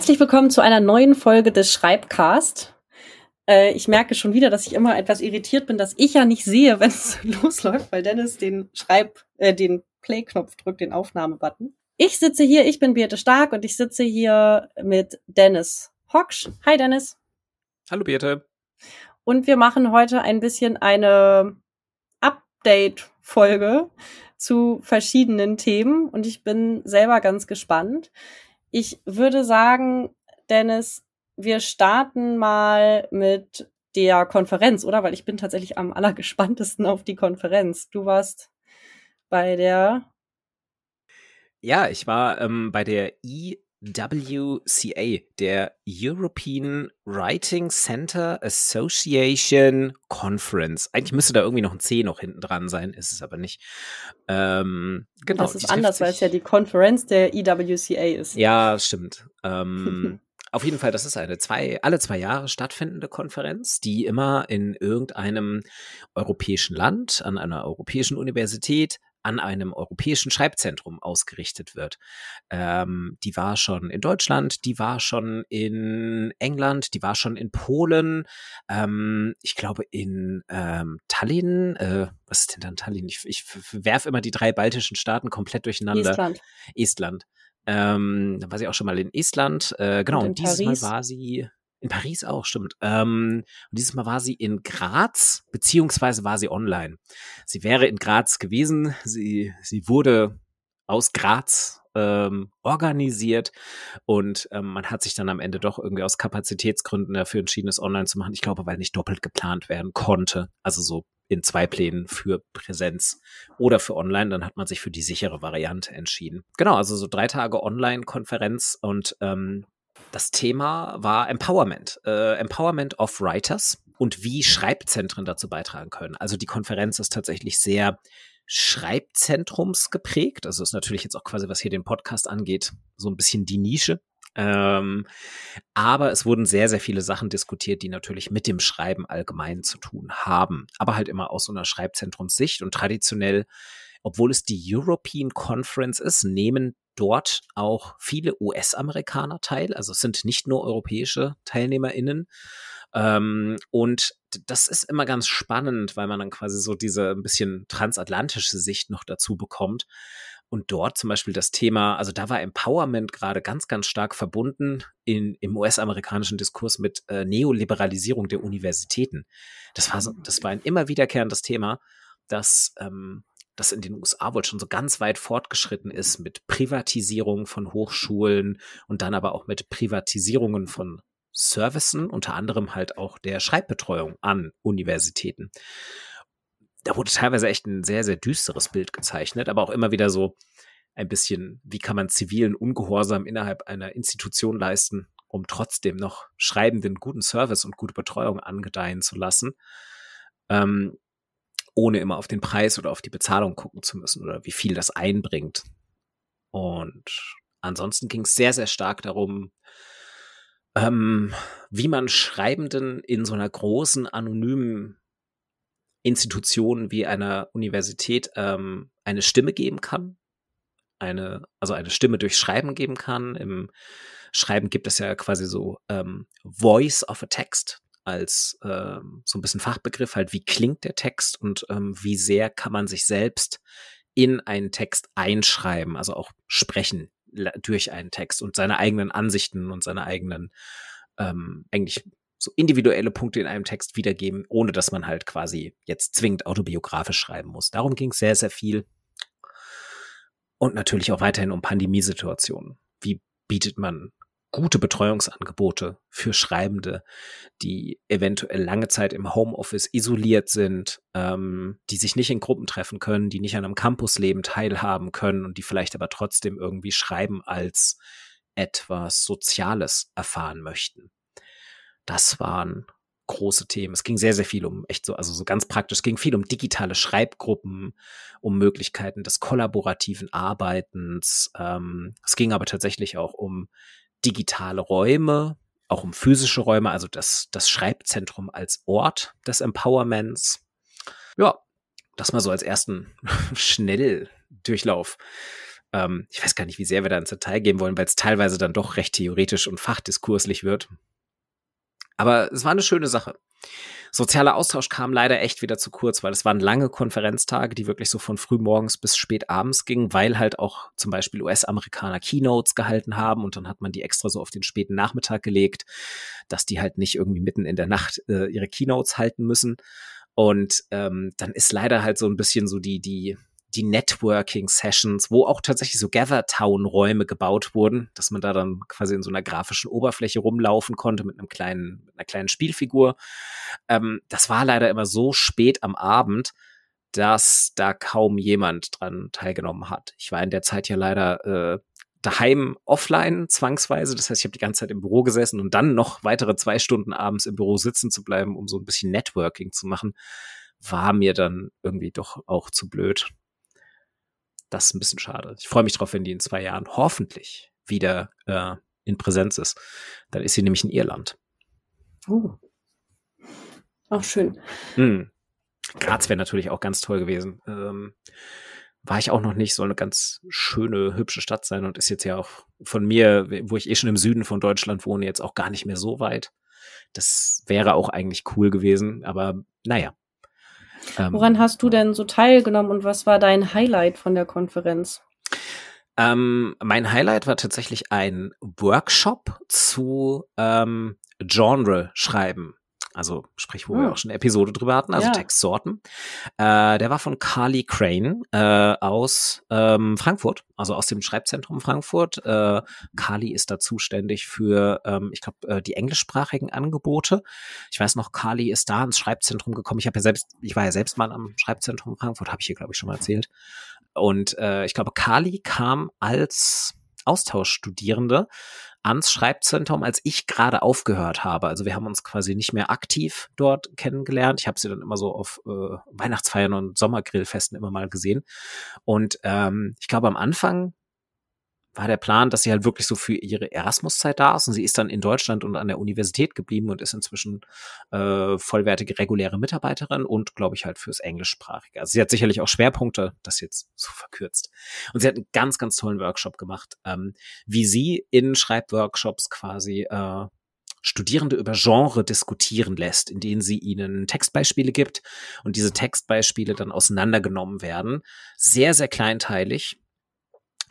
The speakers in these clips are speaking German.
Herzlich willkommen zu einer neuen Folge des Schreibcast. Äh, ich merke schon wieder, dass ich immer etwas irritiert bin, dass ich ja nicht sehe, wenn es losläuft, weil Dennis den Schreib, äh, den Play-Knopf drückt, den Aufnahmebutton. Ich sitze hier, ich bin Birte Stark und ich sitze hier mit Dennis Hocksch. Hi Dennis. Hallo Birte. Und wir machen heute ein bisschen eine Update-Folge zu verschiedenen Themen und ich bin selber ganz gespannt. Ich würde sagen, Dennis, wir starten mal mit der Konferenz, oder? Weil ich bin tatsächlich am allergespanntesten auf die Konferenz. Du warst bei der. Ja, ich war ähm, bei der EWCA, der European Writing Center Association Conference. Eigentlich müsste da irgendwie noch ein C noch hinten dran sein, ist es aber nicht. Ähm, genau. Das ist anders, weil es ja die Konferenz der EWCA ist. Ja, stimmt. Ähm, Auf jeden Fall, das ist eine zwei, alle zwei Jahre stattfindende Konferenz, die immer in irgendeinem europäischen Land, an einer europäischen Universität, an einem europäischen Schreibzentrum ausgerichtet wird. Ähm, die war schon in Deutschland, die war schon in England, die war schon in Polen, ähm, ich glaube in ähm, Tallinn. Äh, was ist denn dann Tallinn? Ich, ich werfe immer die drei baltischen Staaten komplett durcheinander. Estland. Estland. Ähm, da war sie auch schon mal in Estland. Äh, genau, und, und dieses Paris. Mal war sie in Paris auch, stimmt. Ähm, und dieses Mal war sie in Graz, beziehungsweise war sie online. Sie wäre in Graz gewesen. Sie, sie wurde aus Graz ähm, organisiert und ähm, man hat sich dann am Ende doch irgendwie aus Kapazitätsgründen dafür entschieden, es online zu machen. Ich glaube, weil nicht doppelt geplant werden konnte. Also so in zwei Plänen für Präsenz oder für online. Dann hat man sich für die sichere Variante entschieden. Genau, also so drei Tage Online-Konferenz und ähm, das Thema war Empowerment, äh, Empowerment of Writers und wie Schreibzentren dazu beitragen können. Also die Konferenz ist tatsächlich sehr Schreibzentrums geprägt. Also ist natürlich jetzt auch quasi, was hier den Podcast angeht, so ein bisschen die Nische. Ähm, aber es wurden sehr, sehr viele Sachen diskutiert, die natürlich mit dem Schreiben allgemein zu tun haben. Aber halt immer aus so einer Schreibzentrumssicht und traditionell, obwohl es die European Conference ist, nehmen dort auch viele US-Amerikaner teil. Also es sind nicht nur europäische TeilnehmerInnen. Ähm, und das ist immer ganz spannend, weil man dann quasi so diese ein bisschen transatlantische Sicht noch dazu bekommt. Und dort zum Beispiel das Thema, also da war Empowerment gerade ganz, ganz stark verbunden in, im US-amerikanischen Diskurs mit äh, Neoliberalisierung der Universitäten. Das war so, das war ein immer wiederkehrendes Thema, dass ähm, das in den USA wohl schon so ganz weit fortgeschritten ist mit Privatisierung von Hochschulen und dann aber auch mit Privatisierungen von Servicen, unter anderem halt auch der Schreibbetreuung an Universitäten. Da wurde teilweise echt ein sehr, sehr düsteres Bild gezeichnet, aber auch immer wieder so ein bisschen, wie kann man zivilen Ungehorsam innerhalb einer Institution leisten, um trotzdem noch Schreibenden guten Service und gute Betreuung angedeihen zu lassen. Ähm, ohne immer auf den Preis oder auf die Bezahlung gucken zu müssen oder wie viel das einbringt. Und ansonsten ging es sehr, sehr stark darum, ähm, wie man Schreibenden in so einer großen, anonymen Institution wie einer Universität ähm, eine Stimme geben kann. Eine, also eine Stimme durch Schreiben geben kann. Im Schreiben gibt es ja quasi so ähm, Voice of a Text als ähm, so ein bisschen Fachbegriff halt, wie klingt der Text und ähm, wie sehr kann man sich selbst in einen Text einschreiben, also auch sprechen durch einen Text und seine eigenen Ansichten und seine eigenen ähm, eigentlich so individuelle Punkte in einem Text wiedergeben, ohne dass man halt quasi jetzt zwingend autobiografisch schreiben muss. Darum ging es sehr, sehr viel. Und natürlich auch weiterhin um Pandemiesituationen. Wie bietet man gute Betreuungsangebote für Schreibende, die eventuell lange Zeit im Homeoffice isoliert sind, ähm, die sich nicht in Gruppen treffen können, die nicht an einem Campusleben teilhaben können und die vielleicht aber trotzdem irgendwie Schreiben als etwas Soziales erfahren möchten. Das waren große Themen. Es ging sehr, sehr viel um echt so, also so ganz praktisch, es ging viel um digitale Schreibgruppen, um Möglichkeiten des kollaborativen Arbeitens. Ähm, es ging aber tatsächlich auch um digitale Räume, auch um physische Räume, also das, das Schreibzentrum als Ort des Empowerments. Ja, das mal so als ersten Schnelldurchlauf. Ähm, ich weiß gar nicht, wie sehr wir da ins Detail gehen wollen, weil es teilweise dann doch recht theoretisch und fachdiskurslich wird. Aber es war eine schöne Sache. Sozialer Austausch kam leider echt wieder zu kurz, weil es waren lange Konferenztage, die wirklich so von frühmorgens bis spät abends gingen, weil halt auch zum Beispiel US-Amerikaner Keynotes gehalten haben und dann hat man die extra so auf den späten Nachmittag gelegt, dass die halt nicht irgendwie mitten in der Nacht äh, ihre Keynotes halten müssen. Und ähm, dann ist leider halt so ein bisschen so die, die, die Networking-Sessions, wo auch tatsächlich so Gather-Town-Räume gebaut wurden, dass man da dann quasi in so einer grafischen Oberfläche rumlaufen konnte mit einem kleinen, einer kleinen Spielfigur. Ähm, das war leider immer so spät am Abend, dass da kaum jemand dran teilgenommen hat. Ich war in der Zeit ja leider äh, daheim offline zwangsweise. Das heißt, ich habe die ganze Zeit im Büro gesessen und dann noch weitere zwei Stunden abends im Büro sitzen zu bleiben, um so ein bisschen Networking zu machen, war mir dann irgendwie doch auch zu blöd. Das ist ein bisschen schade. Ich freue mich drauf, wenn die in zwei Jahren hoffentlich wieder äh, in Präsenz ist. Dann ist sie nämlich in Irland. Oh. Auch schön. Hm. Graz wäre natürlich auch ganz toll gewesen. Ähm, war ich auch noch nicht, soll eine ganz schöne, hübsche Stadt sein und ist jetzt ja auch von mir, wo ich eh schon im Süden von Deutschland wohne, jetzt auch gar nicht mehr so weit. Das wäre auch eigentlich cool gewesen, aber naja, Woran hast du denn so teilgenommen und was war dein Highlight von der Konferenz? Ähm, mein Highlight war tatsächlich ein Workshop zu ähm, Genre schreiben. Also sprich, wo hm. wir auch schon eine Episode drüber hatten, also ja. Textsorten. Äh, der war von Carly Crane äh, aus ähm, Frankfurt, also aus dem Schreibzentrum Frankfurt. Äh, Carly ist da zuständig für, ähm, ich glaube, äh, die englischsprachigen Angebote. Ich weiß noch, Carly ist da ins Schreibzentrum gekommen. Ich habe ja selbst, ich war ja selbst mal am Schreibzentrum Frankfurt, habe ich hier, glaube ich, schon mal erzählt. Und äh, ich glaube, Carly kam als Austauschstudierende ans Schreibzentrum, als ich gerade aufgehört habe. Also wir haben uns quasi nicht mehr aktiv dort kennengelernt. Ich habe sie dann immer so auf äh, Weihnachtsfeiern und Sommergrillfesten immer mal gesehen. Und ähm, ich glaube, am Anfang war der Plan, dass sie halt wirklich so für ihre Erasmus-Zeit da ist und sie ist dann in Deutschland und an der Universität geblieben und ist inzwischen äh, vollwertige reguläre Mitarbeiterin und glaube ich halt fürs Englischsprachige. Also sie hat sicherlich auch Schwerpunkte, das jetzt so verkürzt. Und sie hat einen ganz, ganz tollen Workshop gemacht, ähm, wie sie in Schreibworkshops quasi äh, Studierende über Genre diskutieren lässt, in denen sie ihnen Textbeispiele gibt und diese Textbeispiele dann auseinandergenommen werden. Sehr, sehr kleinteilig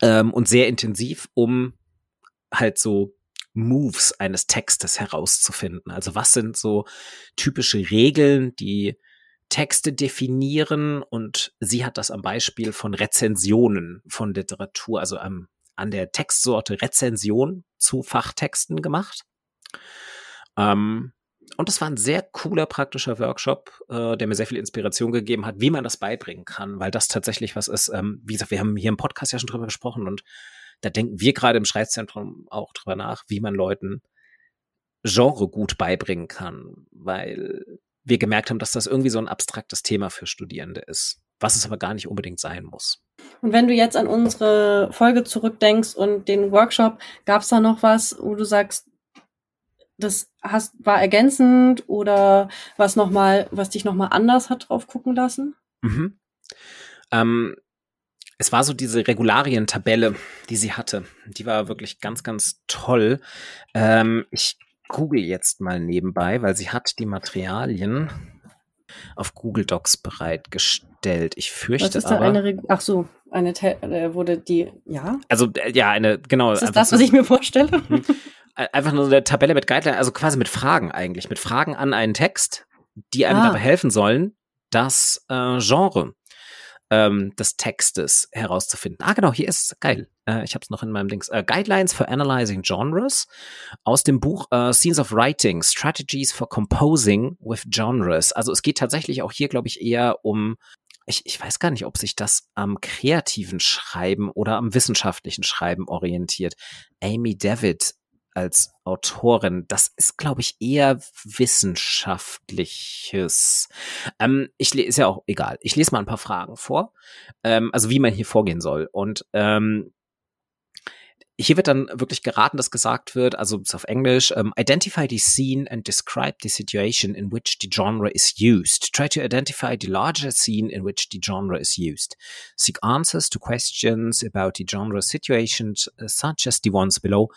ähm, und sehr intensiv, um halt so Moves eines Textes herauszufinden. Also was sind so typische Regeln, die Texte definieren und sie hat das am Beispiel von Rezensionen von Literatur, also am, an der Textsorte Rezension zu Fachtexten gemacht. Ähm, und das war ein sehr cooler praktischer Workshop, äh, der mir sehr viel Inspiration gegeben hat, wie man das beibringen kann, weil das tatsächlich was ist. Ähm, wie gesagt, wir haben hier im Podcast ja schon drüber gesprochen und da denken wir gerade im Schreibzentrum auch drüber nach, wie man Leuten Genre gut beibringen kann, weil wir gemerkt haben, dass das irgendwie so ein abstraktes Thema für Studierende ist, was es aber gar nicht unbedingt sein muss. Und wenn du jetzt an unsere Folge zurückdenkst und den Workshop, gab es da noch was, wo du sagst, das hast, war ergänzend oder was noch mal, was dich nochmal anders hat drauf gucken lassen? Mhm. Ähm, es war so diese Regularientabelle, die sie hatte. Die war wirklich ganz, ganz toll. Ähm, ich google jetzt mal nebenbei, weil sie hat die Materialien auf Google Docs bereitgestellt. Ich fürchte was ist aber. Eine Ach so, eine äh, wurde die ja. Also äh, ja, eine genau. Ist das das, was ich mir vorstelle? Mhm einfach nur eine Tabelle mit Guideline, also quasi mit Fragen eigentlich, mit Fragen an einen Text, die einem ah. dabei helfen sollen, das äh, Genre ähm, des Textes herauszufinden. Ah, genau, hier ist geil. Äh, ich habe es noch in meinem Links. Äh, Guidelines for Analyzing Genres aus dem Buch äh, Scenes of Writing, Strategies for Composing with Genres. Also es geht tatsächlich auch hier, glaube ich, eher um ich, ich weiß gar nicht, ob sich das am kreativen Schreiben oder am wissenschaftlichen Schreiben orientiert. Amy David als Autorin. Das ist, glaube ich, eher wissenschaftliches. Ähm, ich ist ja auch egal. Ich lese mal ein paar Fragen vor, ähm, also wie man hier vorgehen soll. Und ähm, hier wird dann wirklich geraten, dass gesagt wird, also auf Englisch, um, identify the scene and describe the situation in which the genre is used. Try to identify the larger scene in which the genre is used. Seek answers to questions about the genre situations uh, such as the ones below.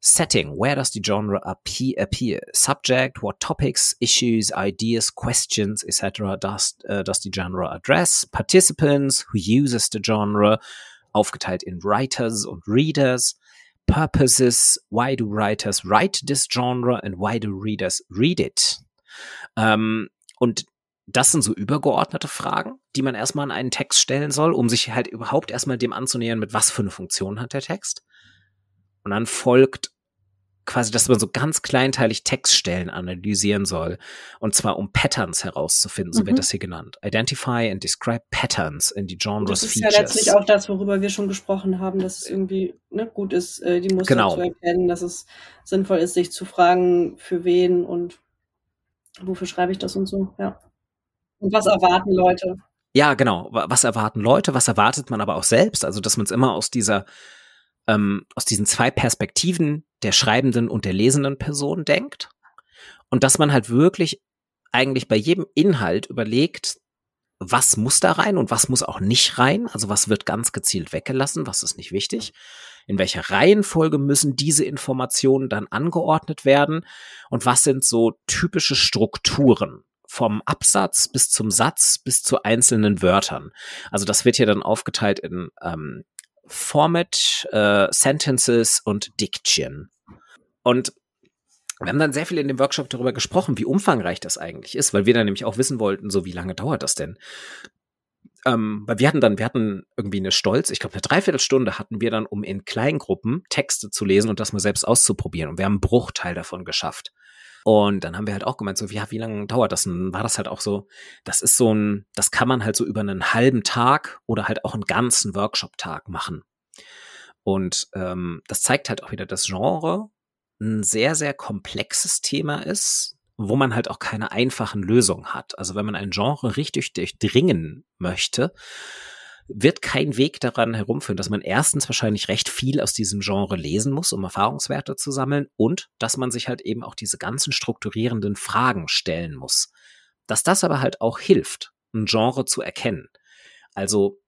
Setting, where does the genre appear? Subject, what topics, issues, ideas, questions, etc. does, uh, does the genre address? Participants, who uses the genre? aufgeteilt in Writers und Readers. Purposes, why do writers write this genre and why do readers read it? Ähm, und das sind so übergeordnete Fragen, die man erstmal an einen Text stellen soll, um sich halt überhaupt erstmal dem anzunähern, mit was für eine Funktion hat der Text. Und dann folgt quasi, dass man so ganz kleinteilig Textstellen analysieren soll. Und zwar um Patterns herauszufinden, so mhm. wird das hier genannt. Identify and describe patterns in the genres Das ist features. ja letztlich auch das, worüber wir schon gesprochen haben, dass es irgendwie ne, gut ist, äh, die Muster genau. zu erkennen, dass es sinnvoll ist, sich zu fragen, für wen und wofür schreibe ich das und so, ja. Und was erwarten Leute? Ja, genau. Was erwarten Leute? Was erwartet man aber auch selbst? Also, dass man es immer aus dieser ähm, aus diesen zwei Perspektiven der schreibenden und der lesenden Person denkt. Und dass man halt wirklich eigentlich bei jedem Inhalt überlegt, was muss da rein und was muss auch nicht rein, also was wird ganz gezielt weggelassen, was ist nicht wichtig, in welcher Reihenfolge müssen diese Informationen dann angeordnet werden? Und was sind so typische Strukturen? Vom Absatz bis zum Satz bis zu einzelnen Wörtern. Also das wird hier dann aufgeteilt in ähm, Format, äh, Sentences und Diction. Und wir haben dann sehr viel in dem Workshop darüber gesprochen, wie umfangreich das eigentlich ist, weil wir dann nämlich auch wissen wollten, so wie lange dauert das denn? Ähm, weil wir hatten dann, wir hatten irgendwie eine Stolz, ich glaube eine Dreiviertelstunde hatten wir dann, um in Kleingruppen Texte zu lesen und das mal selbst auszuprobieren. Und wir haben einen Bruchteil davon geschafft. Und dann haben wir halt auch gemeint, so, ja, wie lange dauert das? Und war das halt auch so, das ist so ein, das kann man halt so über einen halben Tag oder halt auch einen ganzen Workshop-Tag machen. Und ähm, das zeigt halt auch wieder, dass Genre ein sehr, sehr komplexes Thema ist, wo man halt auch keine einfachen Lösungen hat. Also wenn man ein Genre richtig durchdringen möchte, wird kein Weg daran herumführen, dass man erstens wahrscheinlich recht viel aus diesem Genre lesen muss, um Erfahrungswerte zu sammeln und dass man sich halt eben auch diese ganzen strukturierenden Fragen stellen muss. Dass das aber halt auch hilft, ein Genre zu erkennen. Also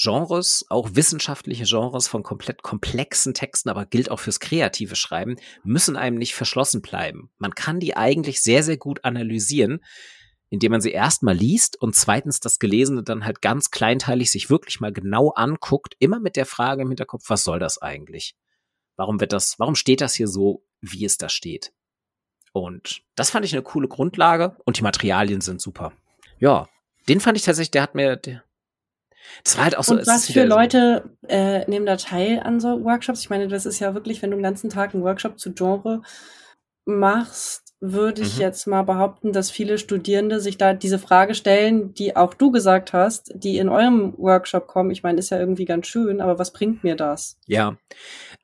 Genres, auch wissenschaftliche Genres von komplett komplexen Texten, aber gilt auch fürs kreative Schreiben, müssen einem nicht verschlossen bleiben. Man kann die eigentlich sehr, sehr gut analysieren, indem man sie erstmal liest und zweitens das Gelesene dann halt ganz kleinteilig sich wirklich mal genau anguckt, immer mit der Frage im Hinterkopf, was soll das eigentlich? Warum wird das, warum steht das hier so, wie es da steht? Und das fand ich eine coole Grundlage und die Materialien sind super. Ja, den fand ich tatsächlich, der hat mir, der, das war halt auch so. Und was für Leute äh, nehmen da teil an so Workshops? Ich meine, das ist ja wirklich, wenn du den ganzen Tag einen Workshop zu Genre machst, würde ich mhm. jetzt mal behaupten, dass viele Studierende sich da diese Frage stellen, die auch du gesagt hast, die in eurem Workshop kommen. Ich meine, ist ja irgendwie ganz schön, aber was bringt mir das? Ja,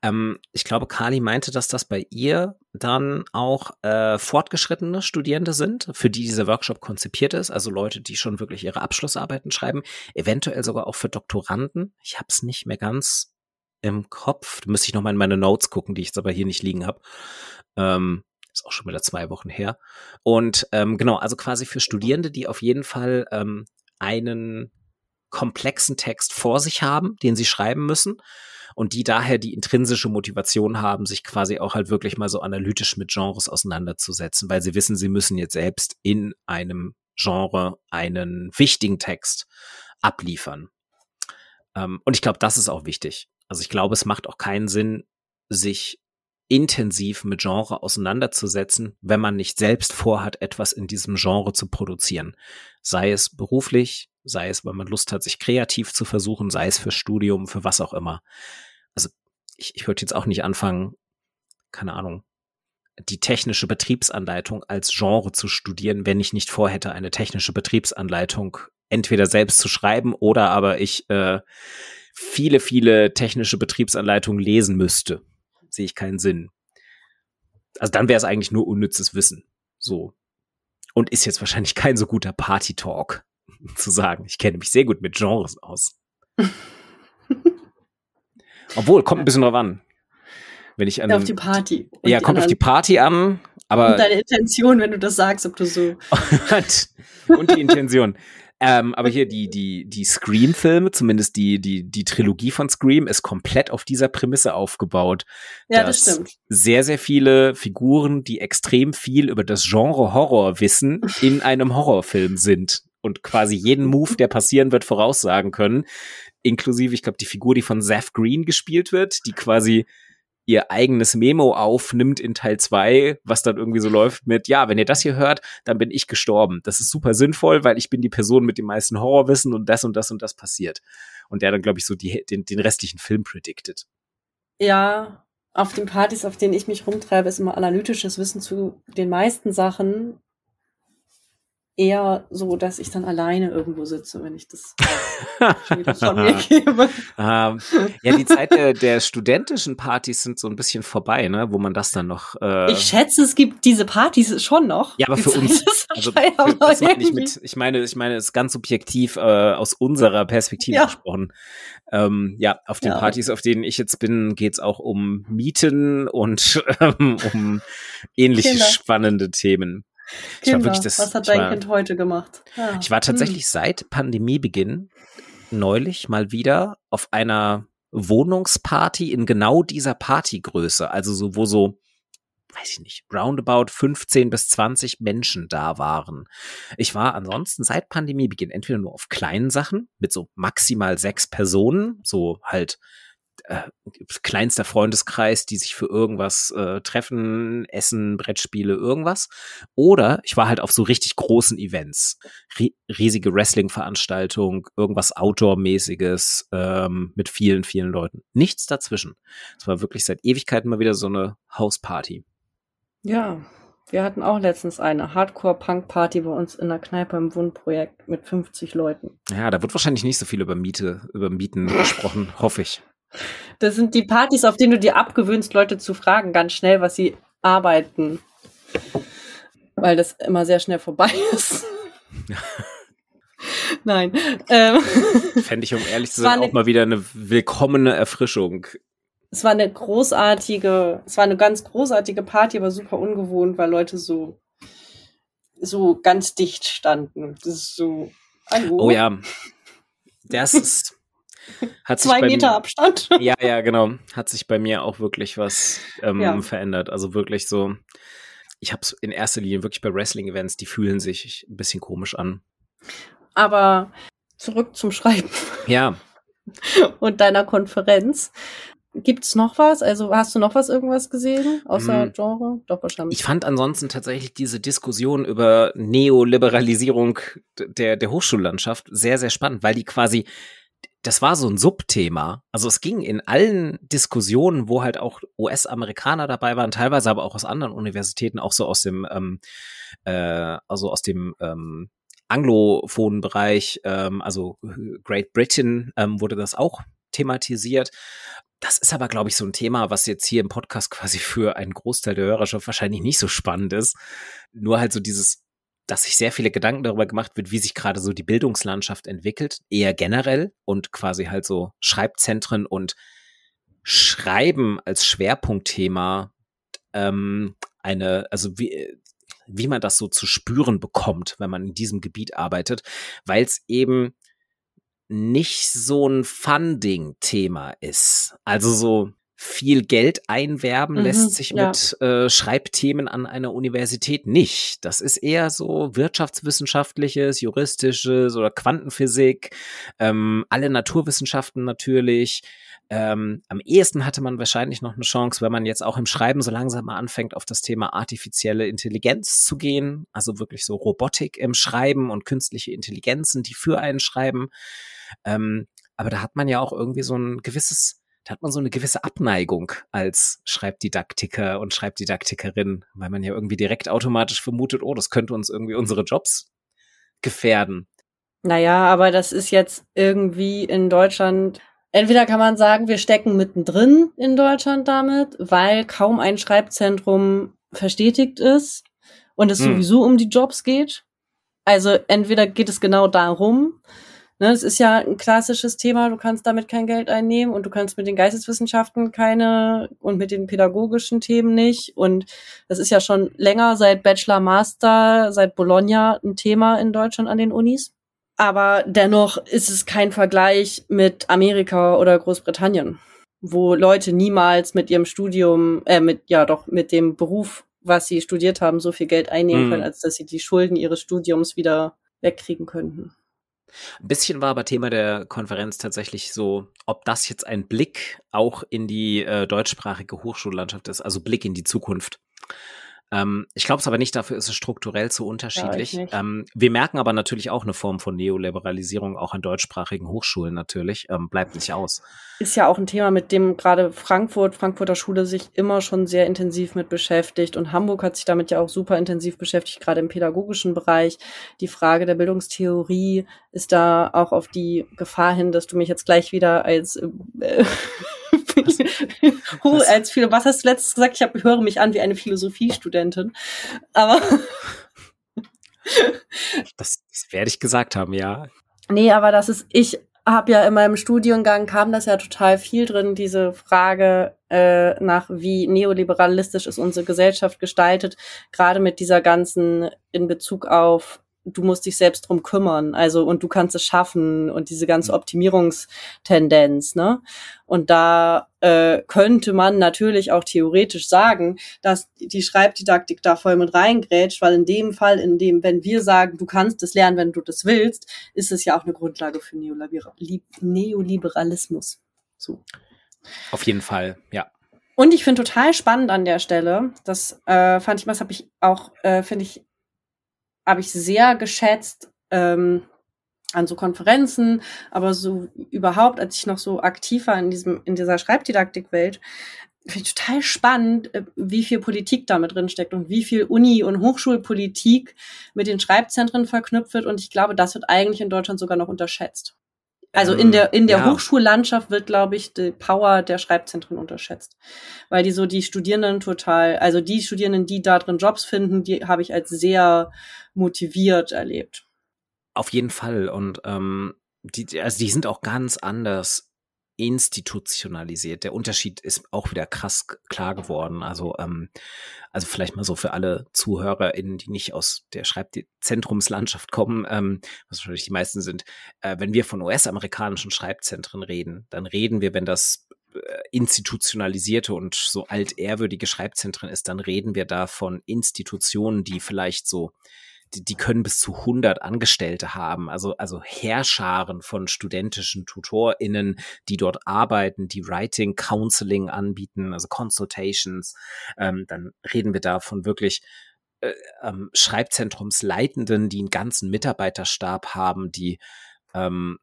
ähm, ich glaube, Kali meinte, dass das bei ihr dann auch äh, fortgeschrittene Studierende sind, für die dieser Workshop konzipiert ist, also Leute, die schon wirklich ihre Abschlussarbeiten schreiben, eventuell sogar auch für Doktoranden. Ich habe es nicht mehr ganz im Kopf. Da müsste ich noch mal in meine Notes gucken, die ich jetzt aber hier nicht liegen habe. Ähm, ist auch schon wieder zwei Wochen her. Und ähm, genau, also quasi für Studierende, die auf jeden Fall ähm, einen komplexen Text vor sich haben, den sie schreiben müssen und die daher die intrinsische Motivation haben, sich quasi auch halt wirklich mal so analytisch mit Genres auseinanderzusetzen, weil sie wissen, sie müssen jetzt selbst in einem Genre einen wichtigen Text abliefern. Ähm, und ich glaube, das ist auch wichtig. Also ich glaube, es macht auch keinen Sinn, sich intensiv mit Genre auseinanderzusetzen, wenn man nicht selbst vorhat, etwas in diesem Genre zu produzieren. Sei es beruflich, sei es, weil man Lust hat, sich kreativ zu versuchen, sei es für Studium, für was auch immer. Also ich, ich würde jetzt auch nicht anfangen, keine Ahnung, die technische Betriebsanleitung als Genre zu studieren, wenn ich nicht vorhätte, eine technische Betriebsanleitung entweder selbst zu schreiben oder aber ich äh, viele, viele technische Betriebsanleitungen lesen müsste sehe ich keinen Sinn. Also dann wäre es eigentlich nur unnützes Wissen. So. Und ist jetzt wahrscheinlich kein so guter Party-Talk zu sagen. Ich kenne mich sehr gut mit Genres aus. Obwohl, kommt ein bisschen drauf an. Wenn ich an ja, auf die Party. Ja, kommt auf die Party an, aber. Und deine Intention, wenn du das sagst, ob du so. und die Intention. Ähm, aber hier die, die, die Scream-Filme, zumindest die, die, die Trilogie von Scream, ist komplett auf dieser Prämisse aufgebaut. Ja, das stimmt. Sehr, sehr viele Figuren, die extrem viel über das Genre Horror wissen, in einem Horrorfilm sind und quasi jeden Move, der passieren wird, voraussagen können. Inklusive, ich glaube, die Figur, die von Zeph Green gespielt wird, die quasi ihr eigenes Memo aufnimmt in Teil zwei, was dann irgendwie so läuft mit, ja, wenn ihr das hier hört, dann bin ich gestorben. Das ist super sinnvoll, weil ich bin die Person mit dem meisten Horrorwissen und das und das und das passiert. Und der dann, glaube ich, so die, den, den restlichen Film predicted. Ja, auf den Partys, auf denen ich mich rumtreibe, ist immer analytisches Wissen zu den meisten Sachen eher so, dass ich dann alleine irgendwo sitze, wenn ich das von mir gebe. ähm, ja, die Zeit der, der, studentischen Partys sind so ein bisschen vorbei, ne, wo man das dann noch. Äh ich schätze, es gibt diese Partys schon noch. Ja, aber für uns. Also, für, das meine ich, mit, ich meine, ich meine, es ist ganz subjektiv äh, aus unserer Perspektive ja. gesprochen. Ähm, ja, auf den ja. Partys, auf denen ich jetzt bin, geht's auch um Mieten und ähm, um ähnliche Kinder. spannende Themen. Kinder, das, was hat dein war, Kind heute gemacht? Ja. Ich war tatsächlich hm. seit Pandemiebeginn neulich mal wieder auf einer Wohnungsparty in genau dieser Partygröße, also so, wo so, weiß ich nicht, roundabout 15 bis 20 Menschen da waren. Ich war ansonsten seit Pandemiebeginn entweder nur auf kleinen Sachen mit so maximal sechs Personen, so halt äh, kleinster Freundeskreis, die sich für irgendwas äh, treffen, essen, Brettspiele, irgendwas. Oder ich war halt auf so richtig großen Events, riesige Wrestling-Veranstaltung, irgendwas Outdoor-mäßiges ähm, mit vielen, vielen Leuten. Nichts dazwischen. Es war wirklich seit Ewigkeiten mal wieder so eine Hausparty. Ja, wir hatten auch letztens eine Hardcore-Punk-Party bei uns in der Kneipe im Wohnprojekt mit 50 Leuten. Ja, da wird wahrscheinlich nicht so viel über Miete, über Mieten gesprochen, hoffe ich. Das sind die Partys, auf denen du dir abgewöhnst, Leute zu fragen, ganz schnell, was sie arbeiten. Weil das immer sehr schnell vorbei ist. Nein. Ähm, Fände ich, um ehrlich zu sein, auch mal wieder eine willkommene Erfrischung. Es war eine großartige, es war eine ganz großartige Party, aber super ungewohnt, weil Leute so, so ganz dicht standen. Das ist so. Hallo. Oh ja. Das ist, hat Zwei Meter mir, Abstand. Ja, ja, genau. Hat sich bei mir auch wirklich was ähm, ja. verändert. Also wirklich so, ich habe es in erster Linie wirklich bei Wrestling-Events, die fühlen sich ein bisschen komisch an. Aber zurück zum Schreiben. Ja. Und deiner Konferenz. Gibt's noch was? Also hast du noch was irgendwas gesehen außer mm. Genre? Doch wahrscheinlich. Ich fand ansonsten tatsächlich diese Diskussion über Neoliberalisierung der der Hochschullandschaft sehr sehr spannend, weil die quasi das war so ein Subthema. Also es ging in allen Diskussionen, wo halt auch US-Amerikaner dabei waren, teilweise aber auch aus anderen Universitäten, auch so aus dem, ähm, äh, also aus dem ähm, anglophonen Bereich, ähm, also Great Britain ähm, wurde das auch thematisiert. Das ist aber, glaube ich, so ein Thema, was jetzt hier im Podcast quasi für einen Großteil der Hörerschaft wahrscheinlich nicht so spannend ist. Nur halt so dieses dass sich sehr viele Gedanken darüber gemacht wird, wie sich gerade so die Bildungslandschaft entwickelt, eher generell und quasi halt so Schreibzentren und Schreiben als Schwerpunktthema ähm, eine, also wie, wie man das so zu spüren bekommt, wenn man in diesem Gebiet arbeitet, weil es eben nicht so ein Funding-Thema ist. Also so, viel Geld einwerben mhm, lässt sich ja. mit äh, Schreibthemen an einer Universität nicht. Das ist eher so wirtschaftswissenschaftliches, juristisches oder Quantenphysik, ähm, alle Naturwissenschaften natürlich. Ähm, am ehesten hatte man wahrscheinlich noch eine Chance, wenn man jetzt auch im Schreiben so langsam mal anfängt, auf das Thema artifizielle Intelligenz zu gehen. Also wirklich so Robotik im Schreiben und künstliche Intelligenzen, die für einen schreiben. Ähm, aber da hat man ja auch irgendwie so ein gewisses da hat man so eine gewisse Abneigung als Schreibdidaktiker und Schreibdidaktikerin, weil man ja irgendwie direkt automatisch vermutet, oh, das könnte uns irgendwie unsere Jobs gefährden. Naja, aber das ist jetzt irgendwie in Deutschland. Entweder kann man sagen, wir stecken mittendrin in Deutschland damit, weil kaum ein Schreibzentrum verstetigt ist und es hm. sowieso um die Jobs geht. Also entweder geht es genau darum, Ne, es ist ja ein klassisches Thema, du kannst damit kein Geld einnehmen und du kannst mit den Geisteswissenschaften keine und mit den pädagogischen Themen nicht. Und das ist ja schon länger seit Bachelor, Master, seit Bologna ein Thema in Deutschland an den Unis. Aber dennoch ist es kein Vergleich mit Amerika oder Großbritannien, wo Leute niemals mit ihrem Studium, äh, mit, ja doch, mit dem Beruf, was sie studiert haben, so viel Geld einnehmen mhm. können, als dass sie die Schulden ihres Studiums wieder wegkriegen könnten. Ein bisschen war aber Thema der Konferenz tatsächlich so, ob das jetzt ein Blick auch in die äh, deutschsprachige Hochschullandschaft ist, also Blick in die Zukunft. Ähm, ich glaube es aber nicht, dafür ist es strukturell zu unterschiedlich. Ähm, wir merken aber natürlich auch eine Form von Neoliberalisierung, auch an deutschsprachigen Hochschulen natürlich, ähm, bleibt nicht aus. Ist ja auch ein Thema, mit dem gerade Frankfurt, Frankfurter Schule sich immer schon sehr intensiv mit beschäftigt und Hamburg hat sich damit ja auch super intensiv beschäftigt, gerade im pädagogischen Bereich. Die Frage der Bildungstheorie ist da auch auf die Gefahr hin, dass du mich jetzt gleich wieder als äh, was? als Philo was hast du letztes gesagt? Ich hab, höre mich an wie eine Philosophiestudentin. Aber das, das werde ich gesagt haben, ja. Nee, aber das ist, ich habe ja in meinem Studiengang kam das ja total viel drin, diese Frage äh, nach, wie neoliberalistisch ist unsere Gesellschaft gestaltet, gerade mit dieser ganzen in Bezug auf du musst dich selbst drum kümmern, also und du kannst es schaffen und diese ganze mhm. Optimierungstendenz, ne? Und da äh, könnte man natürlich auch theoretisch sagen, dass die Schreibdidaktik da voll mit reingrätscht, weil in dem Fall, in dem, wenn wir sagen, du kannst es lernen, wenn du das willst, ist es ja auch eine Grundlage für Neoliberalismus. So. Auf jeden Fall, ja. Und ich finde total spannend an der Stelle, das äh, fand ich, was habe ich auch, äh, finde ich habe ich sehr geschätzt ähm, an so Konferenzen, aber so überhaupt, als ich noch so aktiv war in diesem in dieser Schreibdidaktikwelt, finde ich total spannend, äh, wie viel Politik da mit drin steckt und wie viel Uni- und Hochschulpolitik mit den Schreibzentren verknüpft wird. Und ich glaube, das wird eigentlich in Deutschland sogar noch unterschätzt. Also in der in der ja. Hochschullandschaft wird, glaube ich, die Power der Schreibzentren unterschätzt, weil die so die Studierenden total, also die Studierenden, die da drin Jobs finden, die habe ich als sehr motiviert erlebt. Auf jeden Fall und ähm, die, also die sind auch ganz anders institutionalisiert. Der Unterschied ist auch wieder krass klar geworden. Also, ähm, also vielleicht mal so für alle ZuhörerInnen, die nicht aus der Schreibzentrumslandschaft kommen, ähm, was wahrscheinlich die meisten sind. Äh, wenn wir von US-amerikanischen Schreibzentren reden, dann reden wir, wenn das äh, institutionalisierte und so altehrwürdige Schreibzentren ist, dann reden wir da von Institutionen, die vielleicht so die, können bis zu 100 Angestellte haben, also, also Herrscharen von studentischen TutorInnen, die dort arbeiten, die Writing, Counseling anbieten, also Consultations. Ähm, dann reden wir da von wirklich äh, ähm, Schreibzentrumsleitenden, die einen ganzen Mitarbeiterstab haben, die ähm,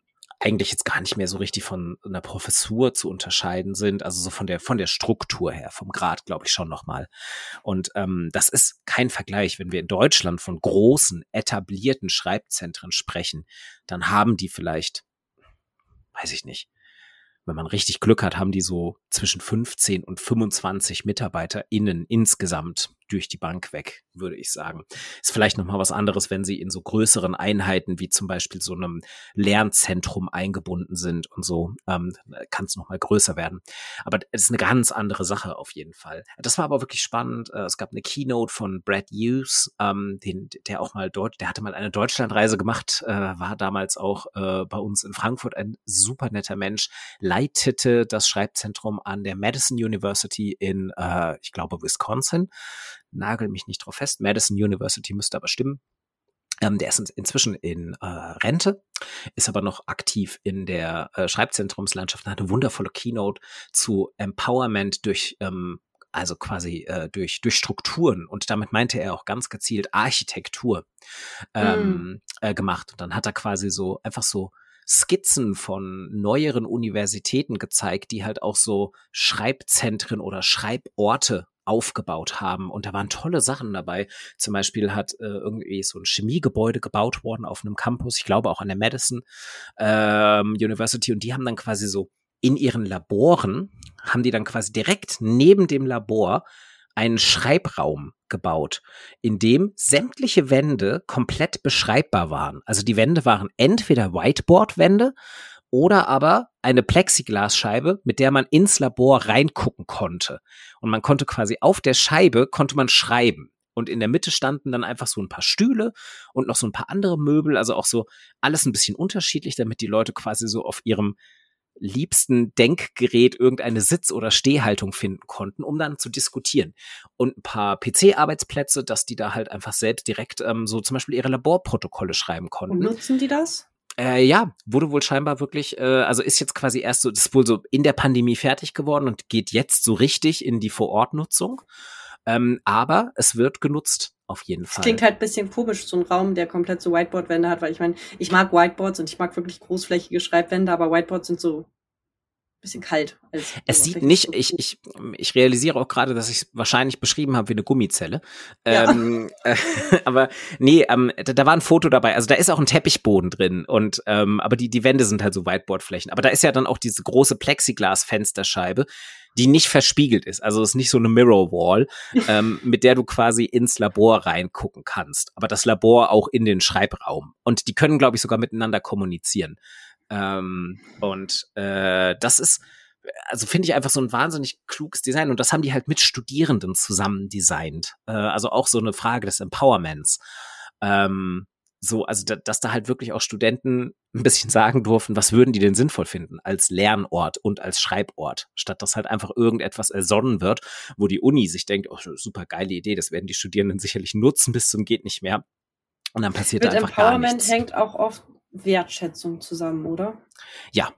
eigentlich jetzt gar nicht mehr so richtig von einer Professur zu unterscheiden sind, also so von der von der Struktur her, vom Grad, glaube ich schon nochmal. Und ähm, das ist kein Vergleich, wenn wir in Deutschland von großen etablierten Schreibzentren sprechen, dann haben die vielleicht, weiß ich nicht, wenn man richtig Glück hat, haben die so zwischen 15 und 25 MitarbeiterInnen insgesamt durch die Bank weg, würde ich sagen. Ist vielleicht nochmal was anderes, wenn sie in so größeren Einheiten wie zum Beispiel so einem Lernzentrum eingebunden sind und so, ähm, kann es nochmal größer werden. Aber es ist eine ganz andere Sache auf jeden Fall. Das war aber wirklich spannend. Äh, es gab eine Keynote von Brad Hughes, ähm, den, der auch mal dort, der hatte mal eine Deutschlandreise gemacht, äh, war damals auch äh, bei uns in Frankfurt ein super netter Mensch, leitete das Schreibzentrum an der Madison University in, äh, ich glaube, Wisconsin nagel mich nicht drauf fest. Madison University müsste aber stimmen. Ähm, der ist inzwischen in äh, Rente, ist aber noch aktiv in der äh, Schreibzentrumslandschaft und hat eine wundervolle Keynote zu Empowerment durch ähm, also quasi äh, durch, durch Strukturen und damit meinte er auch ganz gezielt Architektur ähm, mm. äh, gemacht. Und dann hat er quasi so einfach so Skizzen von neueren Universitäten gezeigt, die halt auch so Schreibzentren oder Schreiborte aufgebaut haben. Und da waren tolle Sachen dabei. Zum Beispiel hat äh, irgendwie so ein Chemiegebäude gebaut worden auf einem Campus, ich glaube auch an der Madison ähm, University. Und die haben dann quasi so in ihren Laboren, haben die dann quasi direkt neben dem Labor einen Schreibraum gebaut, in dem sämtliche Wände komplett beschreibbar waren. Also die Wände waren entweder Whiteboard-Wände oder aber eine Plexiglasscheibe, mit der man ins Labor reingucken konnte. Und man konnte quasi auf der Scheibe konnte man schreiben. Und in der Mitte standen dann einfach so ein paar Stühle und noch so ein paar andere Möbel, also auch so alles ein bisschen unterschiedlich, damit die Leute quasi so auf ihrem liebsten Denkgerät irgendeine Sitz- oder Stehhaltung finden konnten, um dann zu diskutieren. Und ein paar PC-Arbeitsplätze, dass die da halt einfach selbst direkt ähm, so zum Beispiel ihre Laborprotokolle schreiben konnten. Und nutzen die das? Äh, ja, wurde wohl scheinbar wirklich, äh, also ist jetzt quasi erst so, das ist wohl so in der Pandemie fertig geworden und geht jetzt so richtig in die Vorortnutzung. Ähm, aber es wird genutzt, auf jeden Fall. Das klingt halt ein bisschen komisch, so ein Raum, der komplett so Whiteboard-Wände hat, weil ich meine, ich mag Whiteboards und ich mag wirklich großflächige Schreibwände, aber Whiteboards sind so bisschen kalt. es sieht nicht, ich, ich, ich realisiere auch gerade, dass ich es wahrscheinlich beschrieben habe wie eine Gummizelle. Ja. Ähm, äh, aber nee, ähm, da, da, war ein Foto dabei. Also da ist auch ein Teppichboden drin und ähm, aber die, die Wände sind halt so Whiteboardflächen. Aber da ist ja dann auch diese große Plexiglas-Fensterscheibe, die nicht verspiegelt ist. Also es ist nicht so eine Mirror Wall, ähm, mit der du quasi ins Labor reingucken kannst. Aber das Labor auch in den Schreibraum. Und die können, glaube ich, sogar miteinander kommunizieren. Ähm, und äh, das ist, also finde ich einfach so ein wahnsinnig kluges Design. Und das haben die halt mit Studierenden zusammen designt. Äh, also auch so eine Frage des Empowerments. Ähm, so, also da, dass da halt wirklich auch Studenten ein bisschen sagen durften, was würden die denn sinnvoll finden als Lernort und als Schreibort, statt dass halt einfach irgendetwas ersonnen wird, wo die Uni sich denkt, oh, super geile Idee, das werden die Studierenden sicherlich nutzen bis zum geht nicht mehr. Und dann passiert Mit da einfach Empowerment gar nichts. hängt auch oft Wertschätzung zusammen, oder? Ja.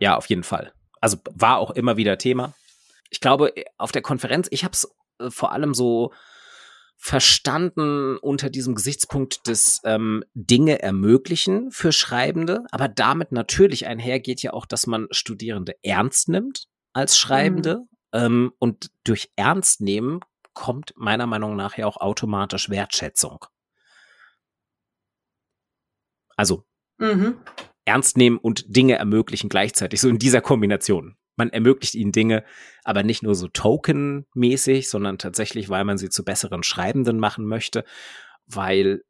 Ja, auf jeden Fall. Also war auch immer wieder Thema. Ich glaube, auf der Konferenz, ich habe es äh, vor allem so verstanden unter diesem Gesichtspunkt des ähm, Dinge ermöglichen für Schreibende, aber damit natürlich einhergeht ja auch, dass man Studierende ernst nimmt als Schreibende mhm. ähm, und durch Ernst nehmen kommt meiner Meinung nach ja auch automatisch Wertschätzung. Also mhm. ernst nehmen und Dinge ermöglichen gleichzeitig, so in dieser Kombination. Man ermöglicht ihnen Dinge, aber nicht nur so tokenmäßig, sondern tatsächlich, weil man sie zu besseren Schreibenden machen möchte, weil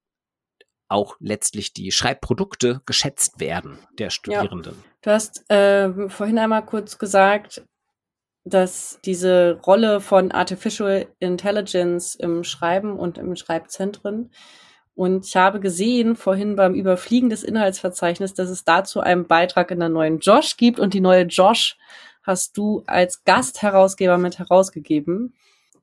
auch letztlich die Schreibprodukte geschätzt werden der Studierenden. Ja. Du hast äh, vorhin einmal kurz gesagt, dass diese Rolle von Artificial Intelligence im Schreiben und im Schreibzentren und ich habe gesehen vorhin beim Überfliegen des Inhaltsverzeichnisses, dass es dazu einen Beitrag in der neuen Josh gibt und die neue Josh hast du als Gastherausgeber mit herausgegeben.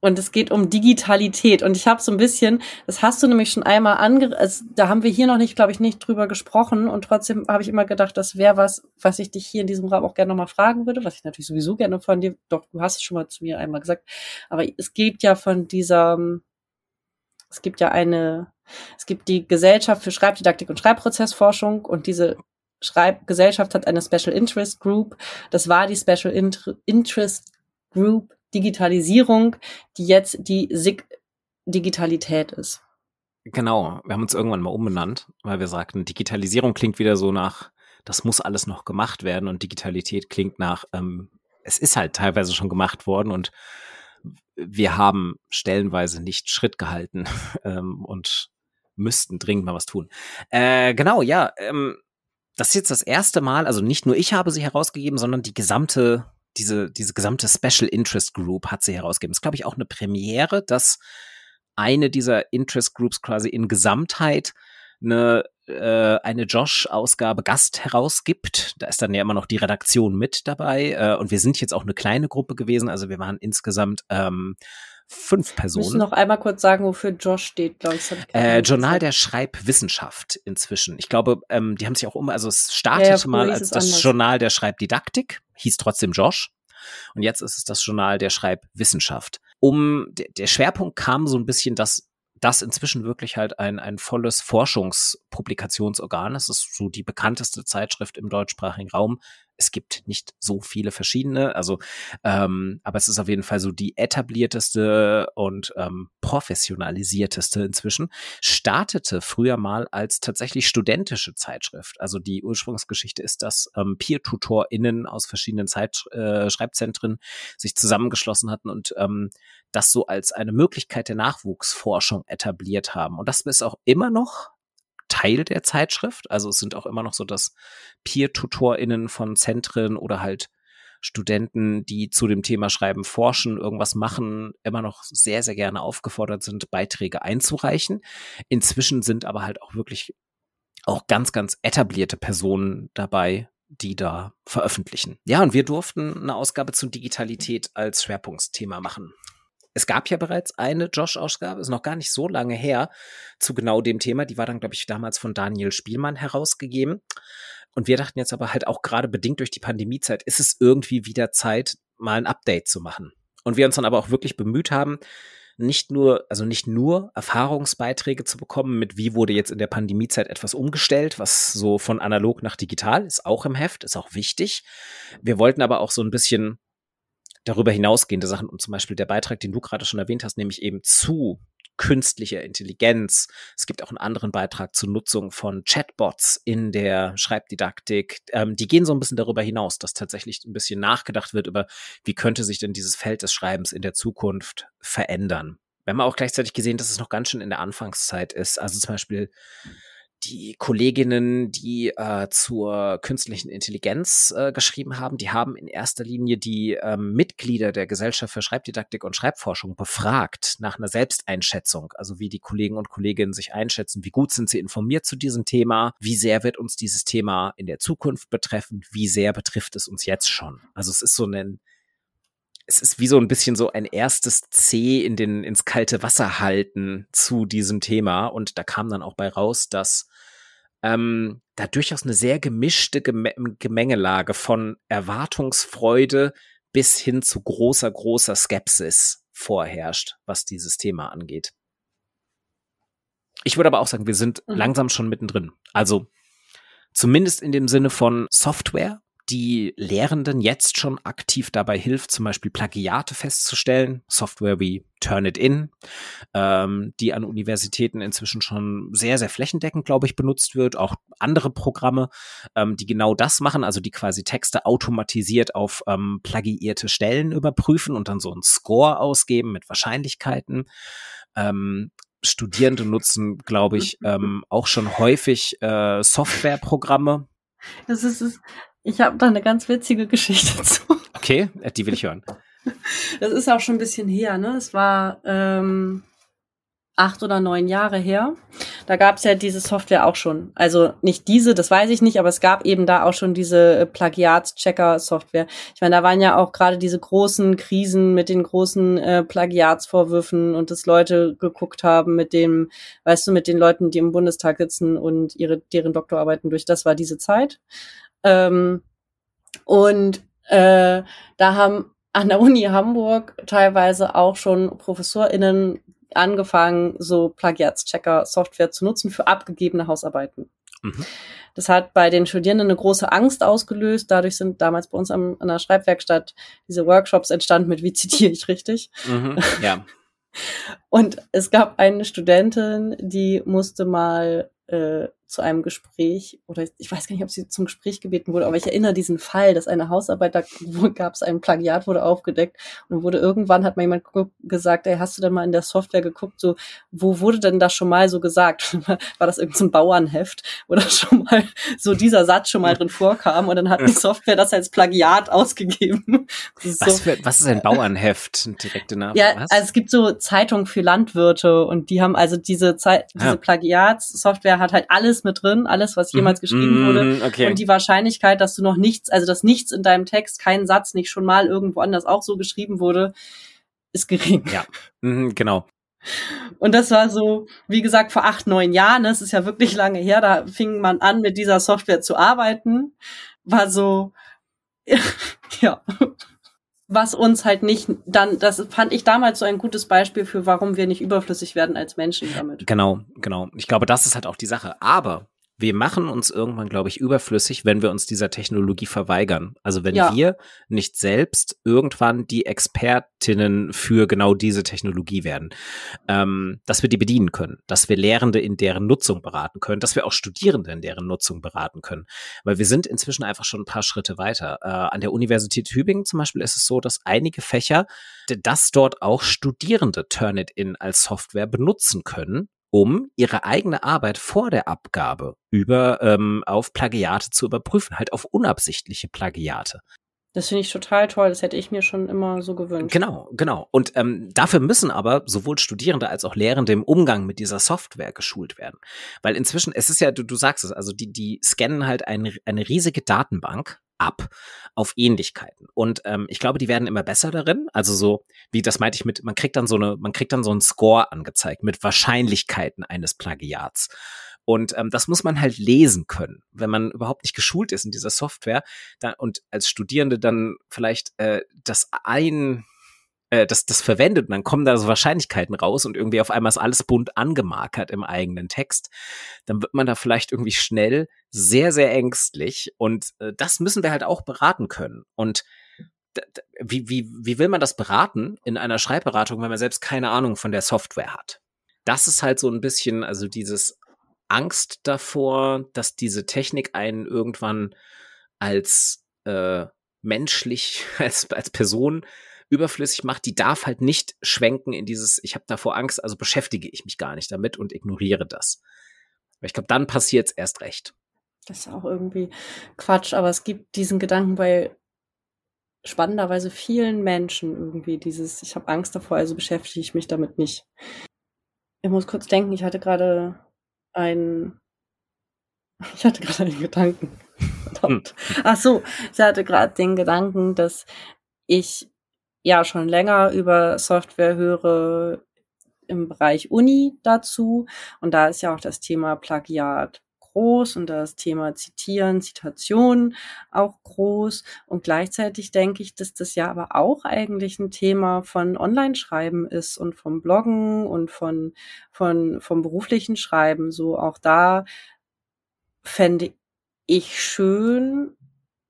Und es geht um Digitalität. Und ich habe so ein bisschen, das hast du nämlich schon einmal ange, also da haben wir hier noch nicht, glaube ich, nicht drüber gesprochen. Und trotzdem habe ich immer gedacht, das wäre was, was ich dich hier in diesem Raum auch gerne nochmal fragen würde, was ich natürlich sowieso gerne von dir, doch, du hast es schon mal zu mir einmal gesagt. Aber es geht ja von dieser, es gibt ja eine es gibt die Gesellschaft für Schreibdidaktik und Schreibprozessforschung und diese Schreibgesellschaft hat eine Special Interest Group. Das war die Special Interest Group Digitalisierung, die jetzt die SIG Digitalität ist. Genau, wir haben uns irgendwann mal umbenannt, weil wir sagten, Digitalisierung klingt wieder so nach, das muss alles noch gemacht werden und Digitalität klingt nach, ähm, es ist halt teilweise schon gemacht worden und wir haben stellenweise nicht Schritt gehalten ähm, und müssten dringend mal was tun. Äh, genau, ja. Ähm, das ist jetzt das erste Mal, also nicht nur ich habe sie herausgegeben, sondern die gesamte, diese, diese gesamte Special Interest Group hat sie herausgegeben. Das ist, glaube ich, auch eine Premiere, dass eine dieser Interest Groups quasi in Gesamtheit eine, äh, eine Josh-Ausgabe Gast herausgibt. Da ist dann ja immer noch die Redaktion mit dabei. Äh, und wir sind jetzt auch eine kleine Gruppe gewesen. Also wir waren insgesamt ähm, fünf Personen. Müssen noch einmal kurz sagen, wofür Josh steht, glaube ich. Äh, Journal der Schreibwissenschaft inzwischen. Ich glaube, ähm, die haben sich auch um, also es startete ja, ja, mal als das anders. Journal der Schreibdidaktik, hieß trotzdem Josh. Und jetzt ist es das Journal der Schreibwissenschaft. Um der, der Schwerpunkt kam so ein bisschen, dass das inzwischen wirklich halt ein, ein volles Forschungspublikationsorgan ist. Es ist so die bekannteste Zeitschrift im deutschsprachigen Raum, es gibt nicht so viele verschiedene, also ähm, aber es ist auf jeden Fall so die etablierteste und ähm, professionalisierteste inzwischen. Startete früher mal als tatsächlich studentische Zeitschrift. Also die Ursprungsgeschichte ist, dass ähm, Peer-TutorInnen aus verschiedenen Zeit äh, sich zusammengeschlossen hatten und ähm, das so als eine Möglichkeit der Nachwuchsforschung etabliert haben. Und das ist auch immer noch Teil der Zeitschrift. Also es sind auch immer noch so, dass Peer-TutorInnen von Zentren oder halt Studenten, die zu dem Thema Schreiben forschen, irgendwas machen, immer noch sehr, sehr gerne aufgefordert sind, Beiträge einzureichen. Inzwischen sind aber halt auch wirklich auch ganz, ganz etablierte Personen dabei, die da veröffentlichen. Ja, und wir durften eine Ausgabe zu Digitalität als Schwerpunktthema machen es gab ja bereits eine Josh-Ausgabe, ist noch gar nicht so lange her, zu genau dem Thema. Die war dann, glaube ich, damals von Daniel Spielmann herausgegeben. Und wir dachten jetzt aber halt auch gerade bedingt durch die Pandemiezeit, ist es irgendwie wieder Zeit, mal ein Update zu machen. Und wir uns dann aber auch wirklich bemüht haben, nicht nur, also nicht nur Erfahrungsbeiträge zu bekommen mit, wie wurde jetzt in der Pandemiezeit etwas umgestellt, was so von analog nach digital ist, auch im Heft, ist auch wichtig. Wir wollten aber auch so ein bisschen darüber hinausgehende Sachen und zum Beispiel der Beitrag, den du gerade schon erwähnt hast, nämlich eben zu künstlicher Intelligenz. Es gibt auch einen anderen Beitrag zur Nutzung von Chatbots in der Schreibdidaktik. Ähm, die gehen so ein bisschen darüber hinaus, dass tatsächlich ein bisschen nachgedacht wird über, wie könnte sich denn dieses Feld des Schreibens in der Zukunft verändern. Wir haben auch gleichzeitig gesehen, dass es noch ganz schön in der Anfangszeit ist. Also zum Beispiel die Kolleginnen, die äh, zur künstlichen Intelligenz äh, geschrieben haben, die haben in erster Linie die ähm, Mitglieder der Gesellschaft für Schreibdidaktik und Schreibforschung befragt nach einer Selbsteinschätzung, also wie die Kollegen und Kolleginnen sich einschätzen, wie gut sind sie informiert zu diesem Thema, wie sehr wird uns dieses Thema in der Zukunft betreffen, wie sehr betrifft es uns jetzt schon. Also es ist so ein es ist wie so ein bisschen so ein erstes C in den, ins kalte Wasser halten zu diesem Thema. Und da kam dann auch bei raus, dass ähm, da durchaus eine sehr gemischte Gem Gemengelage von Erwartungsfreude bis hin zu großer, großer Skepsis vorherrscht, was dieses Thema angeht. Ich würde aber auch sagen, wir sind mhm. langsam schon mittendrin. Also zumindest in dem Sinne von Software, die Lehrenden jetzt schon aktiv dabei hilft, zum Beispiel Plagiate festzustellen, Software wie Turnitin, ähm, die an Universitäten inzwischen schon sehr, sehr flächendeckend, glaube ich, benutzt wird. Auch andere Programme, ähm, die genau das machen, also die quasi Texte automatisiert auf ähm, plagiierte Stellen überprüfen und dann so einen Score ausgeben mit Wahrscheinlichkeiten. Ähm, Studierende nutzen, glaube ich, ähm, auch schon häufig äh, Softwareprogramme. Das ist. Ich habe da eine ganz witzige Geschichte zu. Okay, die will ich hören. Das ist auch schon ein bisschen her, ne? Es war ähm, acht oder neun Jahre her. Da gab es ja diese Software auch schon. Also nicht diese, das weiß ich nicht, aber es gab eben da auch schon diese äh, Plagiatschecker-Software. Ich meine, da waren ja auch gerade diese großen Krisen mit den großen äh, Plagiatsvorwürfen und dass Leute geguckt haben mit dem, weißt du, mit den Leuten, die im Bundestag sitzen und ihre deren Doktorarbeiten durch. Das war diese Zeit. Ähm, und äh, da haben an der Uni Hamburg teilweise auch schon ProfessorInnen angefangen, so Plagiatschecker-Software zu nutzen für abgegebene Hausarbeiten. Mhm. Das hat bei den Studierenden eine große Angst ausgelöst. Dadurch sind damals bei uns am, an der Schreibwerkstatt diese Workshops entstanden mit, wie zitiere ich richtig? Mhm, ja. Und es gab eine Studentin, die musste mal äh, zu einem Gespräch oder ich weiß gar nicht, ob sie zum Gespräch gebeten wurde, aber ich erinnere diesen Fall, dass eine Hausarbeit, da gab es ein Plagiat, wurde aufgedeckt und wurde irgendwann hat mal jemand gesagt, ey, hast du denn mal in der Software geguckt, so, wo wurde denn das schon mal so gesagt? War das irgendein so Bauernheft oder schon mal so dieser Satz schon mal drin vorkam und dann hat die Software das als Plagiat ausgegeben. Was, für, was ist ein Bauernheft? Direkte Name. Ja, was? also es gibt so Zeitungen für Landwirte und die haben also diese Zeit, diese ah. Plagiatssoftware hat halt alles mit drin, alles, was jemals mhm. geschrieben mm, wurde. Okay. Und die Wahrscheinlichkeit, dass du noch nichts, also dass nichts in deinem Text, kein Satz nicht schon mal irgendwo anders auch so geschrieben wurde, ist gering. Ja, mhm, genau. Und das war so, wie gesagt, vor acht, neun Jahren, das ist ja wirklich lange her, da fing man an, mit dieser Software zu arbeiten. War so, ja, was uns halt nicht dann, das fand ich damals so ein gutes Beispiel für, warum wir nicht überflüssig werden als Menschen damit. Genau, genau. Ich glaube, das ist halt auch die Sache. Aber wir machen uns irgendwann, glaube ich, überflüssig, wenn wir uns dieser Technologie verweigern. Also wenn ja. wir nicht selbst irgendwann die Expertinnen für genau diese Technologie werden, ähm, dass wir die bedienen können, dass wir Lehrende in deren Nutzung beraten können, dass wir auch Studierende in deren Nutzung beraten können. Weil wir sind inzwischen einfach schon ein paar Schritte weiter. Äh, an der Universität Tübingen zum Beispiel ist es so, dass einige Fächer, dass dort auch Studierende Turnitin als Software benutzen können, um ihre eigene Arbeit vor der Abgabe über ähm, auf Plagiate zu überprüfen, halt auf unabsichtliche Plagiate. Das finde ich total toll. Das hätte ich mir schon immer so gewünscht. Genau, genau. Und ähm, dafür müssen aber sowohl Studierende als auch Lehrende im Umgang mit dieser Software geschult werden. Weil inzwischen, es ist ja, du, du sagst es, also die, die scannen halt eine, eine riesige Datenbank ab auf Ähnlichkeiten. Und ähm, ich glaube, die werden immer besser darin. Also so, wie das meinte ich mit, man kriegt dann so eine, man kriegt dann so einen Score angezeigt mit Wahrscheinlichkeiten eines Plagiats. Und ähm, das muss man halt lesen können, wenn man überhaupt nicht geschult ist in dieser Software dann, und als Studierende dann vielleicht äh, das ein äh, das, das verwendet und dann kommen da so Wahrscheinlichkeiten raus und irgendwie auf einmal ist alles bunt angemarkert im eigenen Text, dann wird man da vielleicht irgendwie schnell sehr, sehr ängstlich und äh, das müssen wir halt auch beraten können. Und wie, wie, wie will man das beraten in einer Schreibberatung, wenn man selbst keine Ahnung von der Software hat? Das ist halt so ein bisschen, also dieses Angst davor, dass diese Technik einen irgendwann als äh, menschlich, als, als Person überflüssig macht, die darf halt nicht schwenken in dieses, ich habe davor Angst, also beschäftige ich mich gar nicht damit und ignoriere das. Aber ich glaube, dann passiert es erst recht. Das ist auch irgendwie Quatsch, aber es gibt diesen Gedanken bei spannenderweise vielen Menschen irgendwie, dieses, ich habe Angst davor, also beschäftige ich mich damit nicht. Ich muss kurz denken, ich hatte gerade einen, ich hatte gerade einen Gedanken. Verdammt. Hm. Ach so, ich hatte gerade den Gedanken, dass ich ja schon länger über Software höre im Bereich Uni dazu. Und da ist ja auch das Thema Plagiat groß und das Thema Zitieren, Zitation auch groß. Und gleichzeitig denke ich, dass das ja aber auch eigentlich ein Thema von Online-Schreiben ist und vom Bloggen und von, von, vom beruflichen Schreiben. So auch da fände ich schön,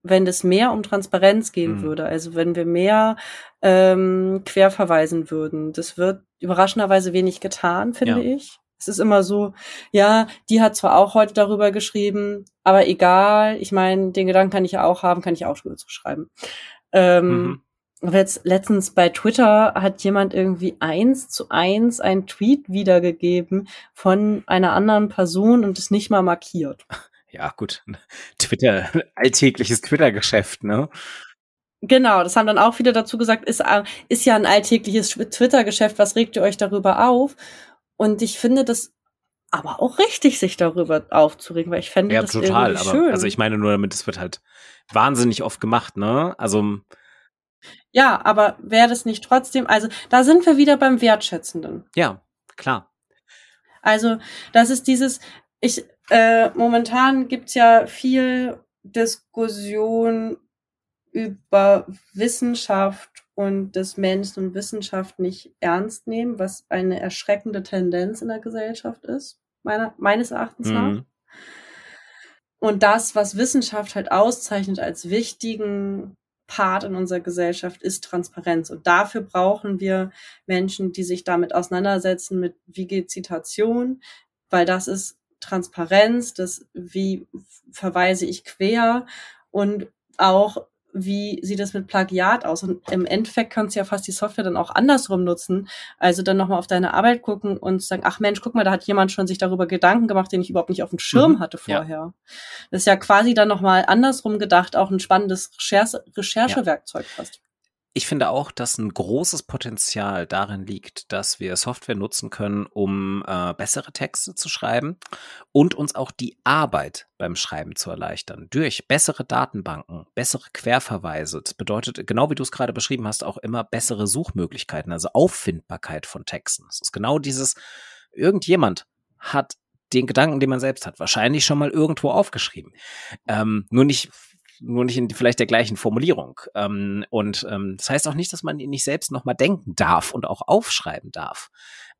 wenn es mehr um Transparenz gehen mhm. würde, also wenn wir mehr ähm, querverweisen würden. Das wird überraschenderweise wenig getan, finde ja. ich. Es ist immer so, ja, die hat zwar auch heute darüber geschrieben, aber egal, ich meine, den Gedanken kann ich ja auch haben, kann ich auch drüber schreiben. Ähm, mhm. Aber jetzt letztens bei Twitter hat jemand irgendwie eins zu eins einen Tweet wiedergegeben von einer anderen Person und es nicht mal markiert ja gut, Twitter, alltägliches Twitter-Geschäft, ne? Genau, das haben dann auch viele dazu gesagt, ist, äh, ist ja ein alltägliches Twitter-Geschäft, was regt ihr euch darüber auf? Und ich finde das aber auch richtig, sich darüber aufzuregen, weil ich fände ja, das total, irgendwie aber, schön. Also ich meine nur damit, es wird halt wahnsinnig oft gemacht, ne? Also ja, aber wäre das nicht trotzdem, also da sind wir wieder beim Wertschätzenden. Ja, klar. Also, das ist dieses, ich, äh, momentan gibt's ja viel Diskussion über Wissenschaft und des Menschen und Wissenschaft nicht ernst nehmen, was eine erschreckende Tendenz in der Gesellschaft ist, meiner, meines Erachtens mhm. nach. Und das, was Wissenschaft halt auszeichnet als wichtigen Part in unserer Gesellschaft, ist Transparenz. Und dafür brauchen wir Menschen, die sich damit auseinandersetzen mit wie geht Zitation, weil das ist Transparenz, das wie verweise ich quer und auch wie sieht es mit Plagiat aus? Und im Endeffekt kannst du ja fast die Software dann auch andersrum nutzen. Also dann nochmal auf deine Arbeit gucken und sagen, ach Mensch, guck mal, da hat jemand schon sich darüber Gedanken gemacht, den ich überhaupt nicht auf dem Schirm mhm, hatte vorher. Ja. Das ist ja quasi dann nochmal andersrum gedacht, auch ein spannendes Recherche Recherchewerkzeug fast. Ich finde auch, dass ein großes Potenzial darin liegt, dass wir Software nutzen können, um äh, bessere Texte zu schreiben und uns auch die Arbeit beim Schreiben zu erleichtern. Durch bessere Datenbanken, bessere Querverweise. Das bedeutet, genau wie du es gerade beschrieben hast, auch immer bessere Suchmöglichkeiten, also Auffindbarkeit von Texten. Es ist genau dieses, irgendjemand hat den Gedanken, den man selbst hat, wahrscheinlich schon mal irgendwo aufgeschrieben. Ähm, nur nicht nur nicht in vielleicht der gleichen Formulierung. Ähm, und ähm, das heißt auch nicht, dass man ihn nicht selbst nochmal denken darf und auch aufschreiben darf.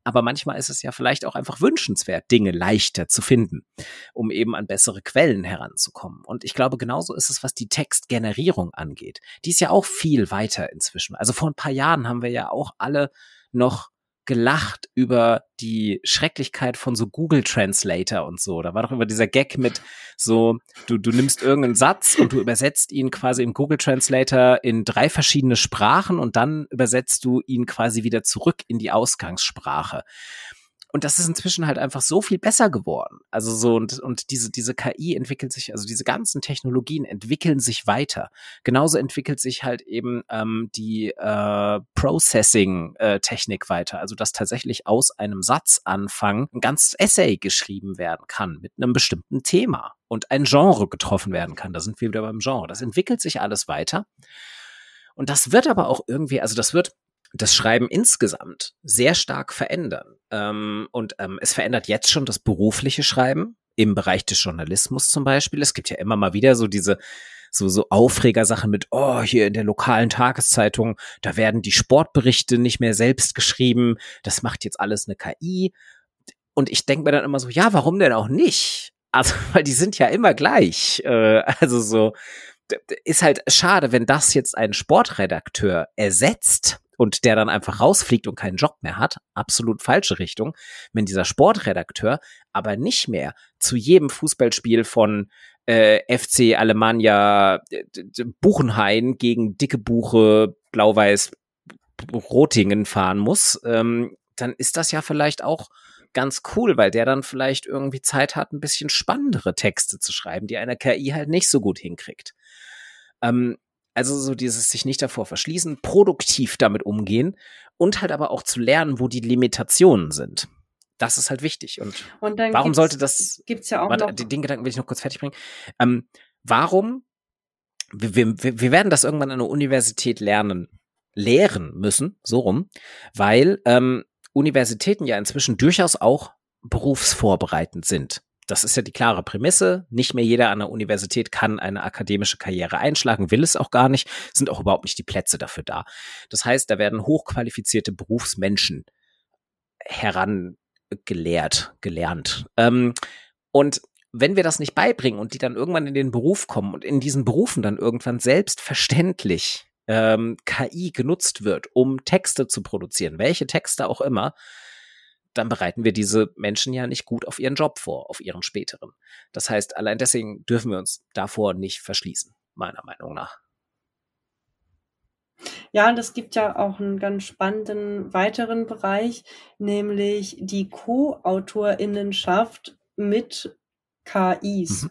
Aber manchmal ist es ja vielleicht auch einfach wünschenswert, Dinge leichter zu finden, um eben an bessere Quellen heranzukommen. Und ich glaube, genauso ist es, was die Textgenerierung angeht. Die ist ja auch viel weiter inzwischen. Also vor ein paar Jahren haben wir ja auch alle noch gelacht über die Schrecklichkeit von so Google Translator und so. Da war doch immer dieser Gag mit so, du, du nimmst irgendeinen Satz und du übersetzt ihn quasi im Google Translator in drei verschiedene Sprachen und dann übersetzt du ihn quasi wieder zurück in die Ausgangssprache. Und das ist inzwischen halt einfach so viel besser geworden. Also so und, und diese, diese KI entwickelt sich, also diese ganzen Technologien entwickeln sich weiter. Genauso entwickelt sich halt eben ähm, die äh, Processing-Technik äh, weiter. Also dass tatsächlich aus einem Satzanfang ein ganzes Essay geschrieben werden kann mit einem bestimmten Thema und ein Genre getroffen werden kann. Da sind wir wieder beim Genre. Das entwickelt sich alles weiter. Und das wird aber auch irgendwie, also das wird das Schreiben insgesamt sehr stark verändern. Ähm, und ähm, es verändert jetzt schon das berufliche Schreiben im Bereich des Journalismus zum Beispiel. Es gibt ja immer mal wieder so diese so, so Aufregersachen mit, oh, hier in der lokalen Tageszeitung, da werden die Sportberichte nicht mehr selbst geschrieben, das macht jetzt alles eine KI. Und ich denke mir dann immer so, ja, warum denn auch nicht? Also, weil die sind ja immer gleich. Äh, also so, ist halt schade, wenn das jetzt ein Sportredakteur ersetzt und der dann einfach rausfliegt und keinen Job mehr hat, absolut falsche Richtung. Wenn dieser Sportredakteur aber nicht mehr zu jedem Fußballspiel von äh, FC Alemannia Buchenhain gegen dicke Buche Blau-Weiß Rotingen fahren muss, ähm, dann ist das ja vielleicht auch ganz cool, weil der dann vielleicht irgendwie Zeit hat, ein bisschen spannendere Texte zu schreiben, die eine KI halt nicht so gut hinkriegt. Ähm, also so dieses sich nicht davor verschließen, produktiv damit umgehen und halt aber auch zu lernen, wo die Limitationen sind. Das ist halt wichtig. Und, und warum sollte das? Gibt's ja auch warte, noch. Den Gedanken will ich noch kurz fertig bringen. Ähm, warum? Wir, wir, wir werden das irgendwann an der Universität lernen, lehren müssen, so rum, weil ähm, Universitäten ja inzwischen durchaus auch berufsvorbereitend sind das ist ja die klare Prämisse. Nicht mehr jeder an der Universität kann eine akademische Karriere einschlagen, will es auch gar nicht, sind auch überhaupt nicht die Plätze dafür da. Das heißt, da werden hochqualifizierte Berufsmenschen herangelehrt, gelernt. Ähm, und wenn wir das nicht beibringen und die dann irgendwann in den Beruf kommen und in diesen Berufen dann irgendwann selbstverständlich ähm, KI genutzt wird, um Texte zu produzieren, welche Texte auch immer, dann bereiten wir diese Menschen ja nicht gut auf ihren Job vor, auf ihren späteren. Das heißt, allein deswegen dürfen wir uns davor nicht verschließen, meiner Meinung nach. Ja, und es gibt ja auch einen ganz spannenden weiteren Bereich, nämlich die Co-Autorinnenschaft mit KIs. Mhm.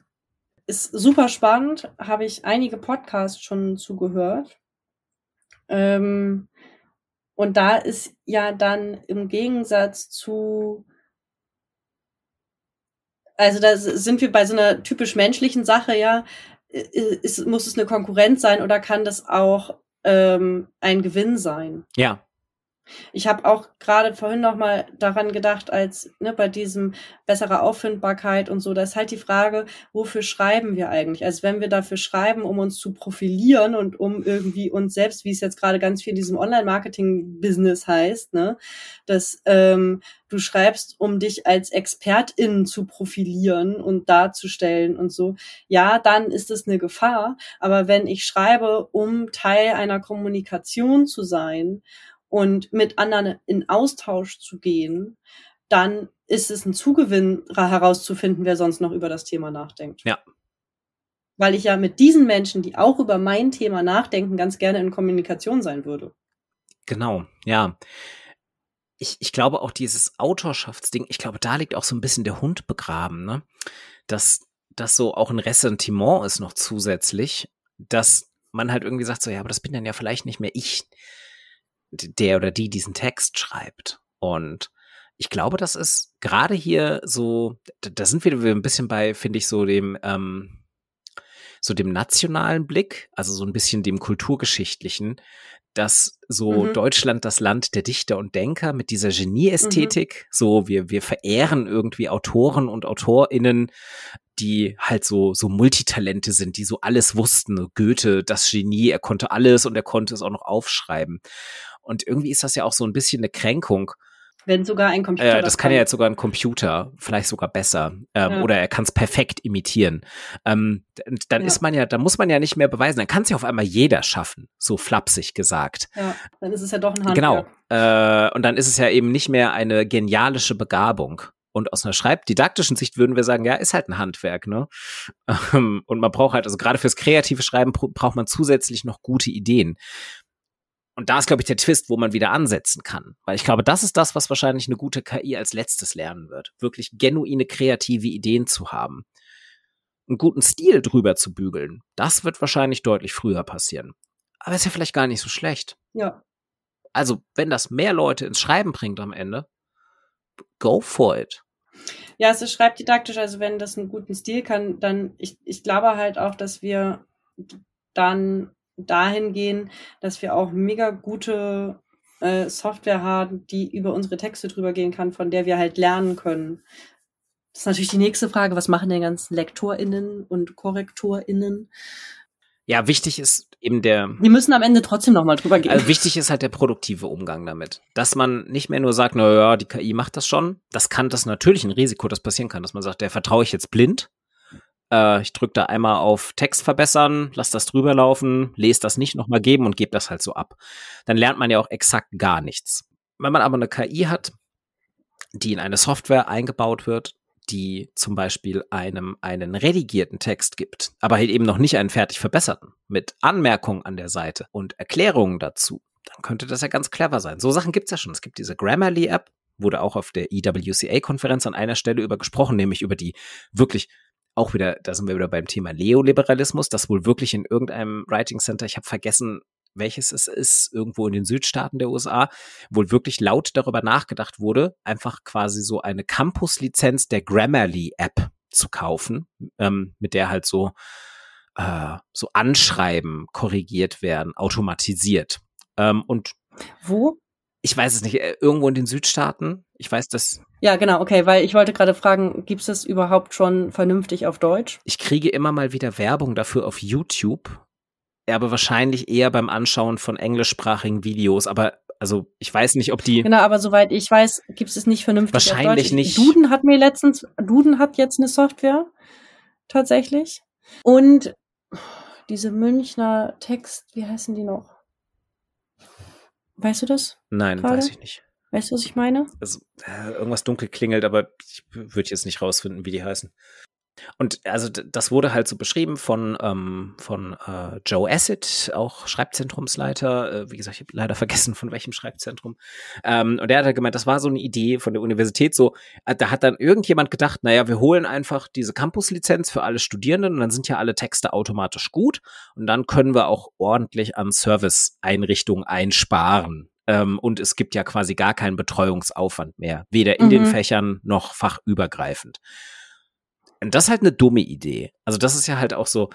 Ist super spannend, habe ich einige Podcasts schon zugehört. Ähm, und da ist ja dann im Gegensatz zu also da sind wir bei so einer typisch menschlichen Sache, ja, ist, muss es eine Konkurrenz sein oder kann das auch ähm, ein Gewinn sein? Ja. Ich habe auch gerade vorhin noch mal daran gedacht, als ne, bei diesem bessere Auffindbarkeit und so, da ist halt die Frage, wofür schreiben wir eigentlich? Also wenn wir dafür schreiben, um uns zu profilieren und um irgendwie uns selbst, wie es jetzt gerade ganz viel in diesem Online-Marketing-Business heißt, ne, dass ähm, du schreibst, um dich als Expertin zu profilieren und darzustellen und so, ja, dann ist es eine Gefahr. Aber wenn ich schreibe, um Teil einer Kommunikation zu sein und mit anderen in Austausch zu gehen, dann ist es ein Zugewinn herauszufinden, wer sonst noch über das Thema nachdenkt. Ja. Weil ich ja mit diesen Menschen, die auch über mein Thema nachdenken, ganz gerne in Kommunikation sein würde. Genau, ja. Ich, ich glaube auch dieses Autorschaftsding, ich glaube, da liegt auch so ein bisschen der Hund begraben, ne? Dass das so auch ein Ressentiment ist noch zusätzlich, dass man halt irgendwie sagt, so, ja, aber das bin dann ja vielleicht nicht mehr ich der oder die diesen Text schreibt. Und ich glaube, das ist gerade hier so, da sind wir ein bisschen bei, finde ich, so dem, ähm, so dem nationalen Blick, also so ein bisschen dem kulturgeschichtlichen, dass so mhm. Deutschland das Land der Dichter und Denker mit dieser Genieästhetik, mhm. so wir, wir verehren irgendwie Autoren und AutorInnen, die halt so, so Multitalente sind, die so alles wussten. Goethe, das Genie, er konnte alles und er konnte es auch noch aufschreiben. Und irgendwie ist das ja auch so ein bisschen eine Kränkung. Wenn sogar ein Computer. Äh, das, das kann, kann ja jetzt sogar ein Computer, vielleicht sogar besser. Ähm, ja. Oder er kann es perfekt imitieren. Ähm, dann ja. ist man ja, da muss man ja nicht mehr beweisen. Dann kann es ja auf einmal jeder schaffen, so flapsig gesagt. Ja, dann ist es ja doch ein Handwerk. Genau. Äh, und dann ist es ja eben nicht mehr eine genialische Begabung. Und aus einer schreibdidaktischen Sicht würden wir sagen, ja, ist halt ein Handwerk, ne? Ähm, und man braucht halt, also gerade fürs kreative Schreiben braucht man zusätzlich noch gute Ideen. Und da ist, glaube ich, der Twist, wo man wieder ansetzen kann. Weil ich glaube, das ist das, was wahrscheinlich eine gute KI als letztes lernen wird. Wirklich genuine kreative Ideen zu haben. Einen guten Stil drüber zu bügeln. Das wird wahrscheinlich deutlich früher passieren. Aber ist ja vielleicht gar nicht so schlecht. Ja. Also, wenn das mehr Leute ins Schreiben bringt am Ende, go for it. Ja, es ist schreibdidaktisch, also wenn das einen guten Stil kann, dann, ich, ich glaube halt auch, dass wir dann dahin gehen, dass wir auch mega gute äh, Software haben, die über unsere Texte drüber gehen kann, von der wir halt lernen können. Das ist natürlich die nächste Frage, was machen denn ganzen LektorInnen und KorrektorInnen? Ja, wichtig ist eben der. Wir müssen am Ende trotzdem nochmal drüber gehen. Also wichtig ist halt der produktive Umgang damit. Dass man nicht mehr nur sagt, na ja, die KI macht das schon. Das kann das natürlich ein Risiko, das passieren kann, dass man sagt, der vertraue ich jetzt blind. Äh, ich drücke da einmal auf Text verbessern, lass das drüber laufen, lese das nicht nochmal geben und gebe das halt so ab. Dann lernt man ja auch exakt gar nichts. Wenn man aber eine KI hat, die in eine Software eingebaut wird, die zum Beispiel einem einen redigierten Text gibt, aber halt eben noch nicht einen fertig verbesserten, mit Anmerkungen an der Seite und Erklärungen dazu, dann könnte das ja ganz clever sein. So Sachen gibt's ja schon. Es gibt diese Grammarly-App, wurde auch auf der EWCA-Konferenz an einer Stelle über gesprochen, nämlich über die wirklich auch wieder, da sind wir wieder beim Thema Neoliberalismus, das wohl wirklich in irgendeinem Writing Center, ich habe vergessen, welches es ist, irgendwo in den Südstaaten der USA, wohl wirklich laut darüber nachgedacht wurde, einfach quasi so eine Campus-Lizenz der Grammarly-App zu kaufen, ähm, mit der halt so, äh, so Anschreiben korrigiert werden, automatisiert. Ähm, und wo? Ich weiß es nicht, äh, irgendwo in den Südstaaten. Ich weiß das. Ja, genau, okay, weil ich wollte gerade fragen, gibt es das überhaupt schon vernünftig auf Deutsch? Ich kriege immer mal wieder Werbung dafür auf YouTube aber wahrscheinlich eher beim Anschauen von englischsprachigen Videos. Aber also ich weiß nicht, ob die. Genau, aber soweit ich weiß, gibt es nicht vernünftig. Wahrscheinlich nicht. Duden hat mir letztens, Duden hat jetzt eine Software tatsächlich. Und diese Münchner Text, wie heißen die noch? Weißt du das? Nein, grade? weiß ich nicht. Weißt du, was ich meine? Also, äh, irgendwas dunkel klingelt, aber ich würde jetzt nicht rausfinden, wie die heißen. Und also das wurde halt so beschrieben von, ähm, von äh, Joe Acid, auch Schreibzentrumsleiter. Äh, wie gesagt, ich habe leider vergessen, von welchem Schreibzentrum. Ähm, und der hat halt gemeint, das war so eine Idee von der Universität. So, äh, da hat dann irgendjemand gedacht, naja, wir holen einfach diese Campus-Lizenz für alle Studierenden und dann sind ja alle Texte automatisch gut. Und dann können wir auch ordentlich an Service-Einrichtungen einsparen. Ähm, und es gibt ja quasi gar keinen Betreuungsaufwand mehr, weder in mhm. den Fächern noch fachübergreifend. Und das ist halt eine dumme Idee. Also das ist ja halt auch so,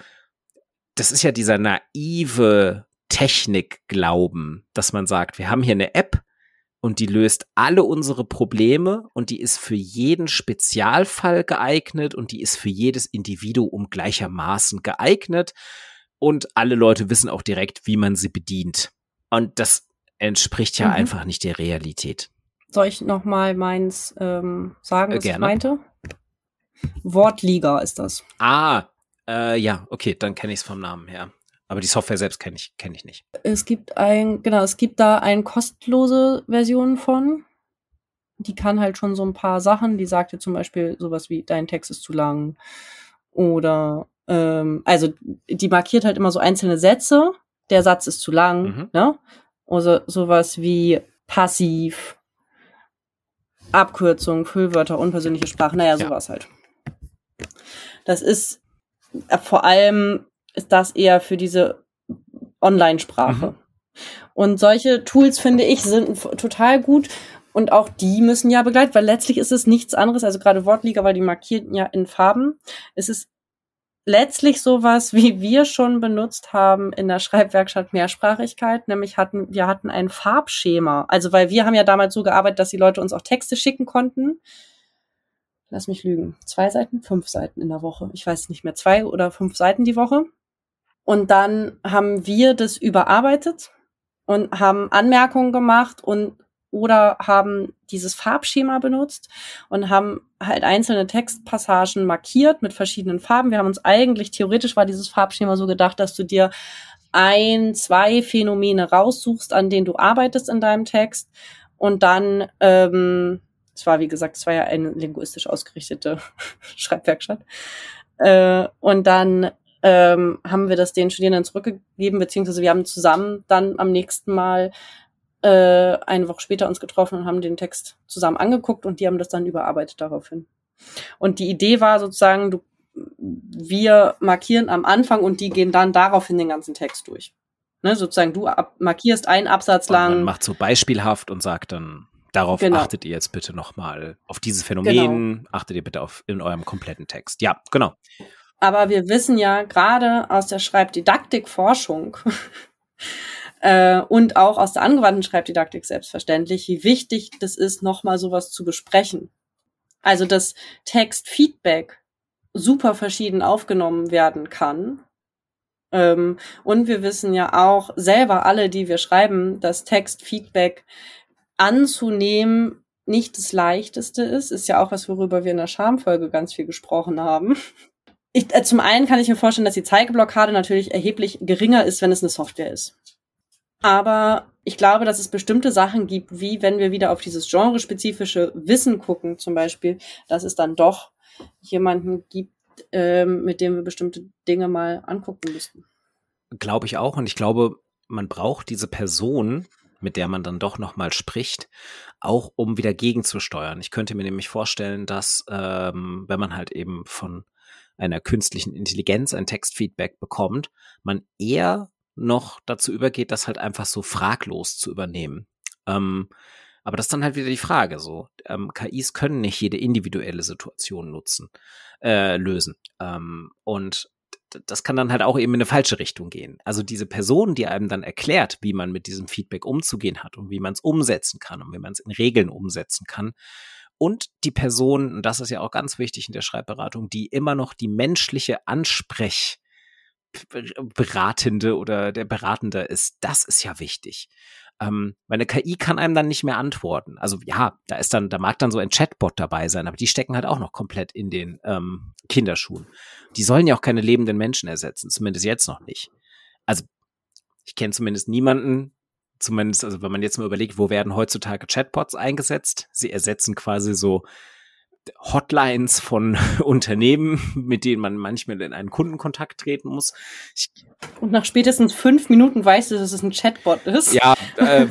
das ist ja dieser naive Technikglauben, dass man sagt, wir haben hier eine App und die löst alle unsere Probleme und die ist für jeden Spezialfall geeignet und die ist für jedes Individuum gleichermaßen geeignet und alle Leute wissen auch direkt, wie man sie bedient. Und das entspricht ja mhm. einfach nicht der Realität. Soll ich noch mal meins ähm, sagen, was Gerne. ich meinte? Wortliga ist das. Ah, äh, ja, okay, dann kenne ich es vom Namen her. Aber die Software selbst kenne ich, kenn ich nicht. Es gibt ein, genau, es gibt da eine kostenlose Version von. Die kann halt schon so ein paar Sachen. Die sagt dir zum Beispiel sowas wie, dein Text ist zu lang. Oder, ähm, also die markiert halt immer so einzelne Sätze. Der Satz ist zu lang, mhm. ne? Oder sowas wie passiv, Abkürzung, Füllwörter, unpersönliche Sprache, naja, sowas ja. halt. Das ist äh, vor allem ist das eher für diese Online-Sprache. Mhm. Und solche Tools, finde ich, sind total gut. Und auch die müssen ja begleitet, weil letztlich ist es nichts anderes, also gerade Wortliga, weil die markierten ja in Farben. Es ist letztlich sowas, wie wir schon benutzt haben in der Schreibwerkstatt Mehrsprachigkeit, nämlich hatten, wir hatten ein Farbschema. Also, weil wir haben ja damals so gearbeitet, dass die Leute uns auch Texte schicken konnten lass mich lügen, zwei Seiten, fünf Seiten in der Woche. Ich weiß nicht mehr, zwei oder fünf Seiten die Woche. Und dann haben wir das überarbeitet und haben Anmerkungen gemacht und oder haben dieses Farbschema benutzt und haben halt einzelne Textpassagen markiert mit verschiedenen Farben. Wir haben uns eigentlich, theoretisch war dieses Farbschema so gedacht, dass du dir ein, zwei Phänomene raussuchst, an denen du arbeitest in deinem Text und dann, ähm, es war wie gesagt, es war ja eine linguistisch ausgerichtete Schreibwerkstatt, äh, und dann ähm, haben wir das den Studierenden zurückgegeben, beziehungsweise wir haben zusammen dann am nächsten Mal äh, eine Woche später uns getroffen und haben den Text zusammen angeguckt und die haben das dann überarbeitet daraufhin. Und die Idee war sozusagen, du, wir markieren am Anfang und die gehen dann daraufhin den ganzen Text durch. Ne, sozusagen, du markierst einen Absatz lang. Man macht so beispielhaft und sagt dann, darauf genau. achtet ihr jetzt bitte nochmal. Auf dieses Phänomen genau. achtet ihr bitte auf in eurem kompletten Text. Ja, genau. Aber wir wissen ja gerade aus der Schreibdidaktikforschung äh, und auch aus der angewandten Schreibdidaktik selbstverständlich, wie wichtig das ist, nochmal sowas zu besprechen. Also dass Textfeedback super verschieden aufgenommen werden kann. Ähm, und wir wissen ja auch selber alle, die wir schreiben, dass Textfeedback anzunehmen nicht das leichteste ist. Ist ja auch was, worüber wir in der Schamfolge ganz viel gesprochen haben. Ich, äh, zum einen kann ich mir vorstellen, dass die Zeigeblockade natürlich erheblich geringer ist, wenn es eine Software ist. Aber ich glaube, dass es bestimmte Sachen gibt, wie wenn wir wieder auf dieses genrespezifische Wissen gucken, zum Beispiel, dass es dann doch jemanden gibt, ähm, mit dem wir bestimmte Dinge mal angucken müssten. Glaube ich auch. Und ich glaube, man braucht diese Person, mit der man dann doch nochmal spricht, auch um wieder gegenzusteuern. Ich könnte mir nämlich vorstellen, dass ähm, wenn man halt eben von einer künstlichen Intelligenz ein Textfeedback bekommt, man eher noch dazu übergeht, das halt einfach so fraglos zu übernehmen. Ähm, aber das ist dann halt wieder die Frage so. Ähm, KIs können nicht jede individuelle Situation nutzen, äh, lösen. Ähm, und das kann dann halt auch eben in eine falsche Richtung gehen. Also diese Person, die einem dann erklärt, wie man mit diesem Feedback umzugehen hat und wie man es umsetzen kann und wie man es in Regeln umsetzen kann. Und die Person, und das ist ja auch ganz wichtig in der Schreibberatung, die immer noch die menschliche Ansprech Beratende oder der Beratende ist, das ist ja wichtig. Ähm, meine KI kann einem dann nicht mehr antworten. Also ja, da ist dann, da mag dann so ein Chatbot dabei sein, aber die stecken halt auch noch komplett in den ähm, Kinderschuhen. Die sollen ja auch keine lebenden Menschen ersetzen, zumindest jetzt noch nicht. Also ich kenne zumindest niemanden, zumindest, also wenn man jetzt mal überlegt, wo werden heutzutage Chatbots eingesetzt? Sie ersetzen quasi so Hotlines von Unternehmen, mit denen man manchmal in einen Kundenkontakt treten muss. Ich, und nach spätestens fünf Minuten weißt du, dass es ein Chatbot ist. Ja, äh,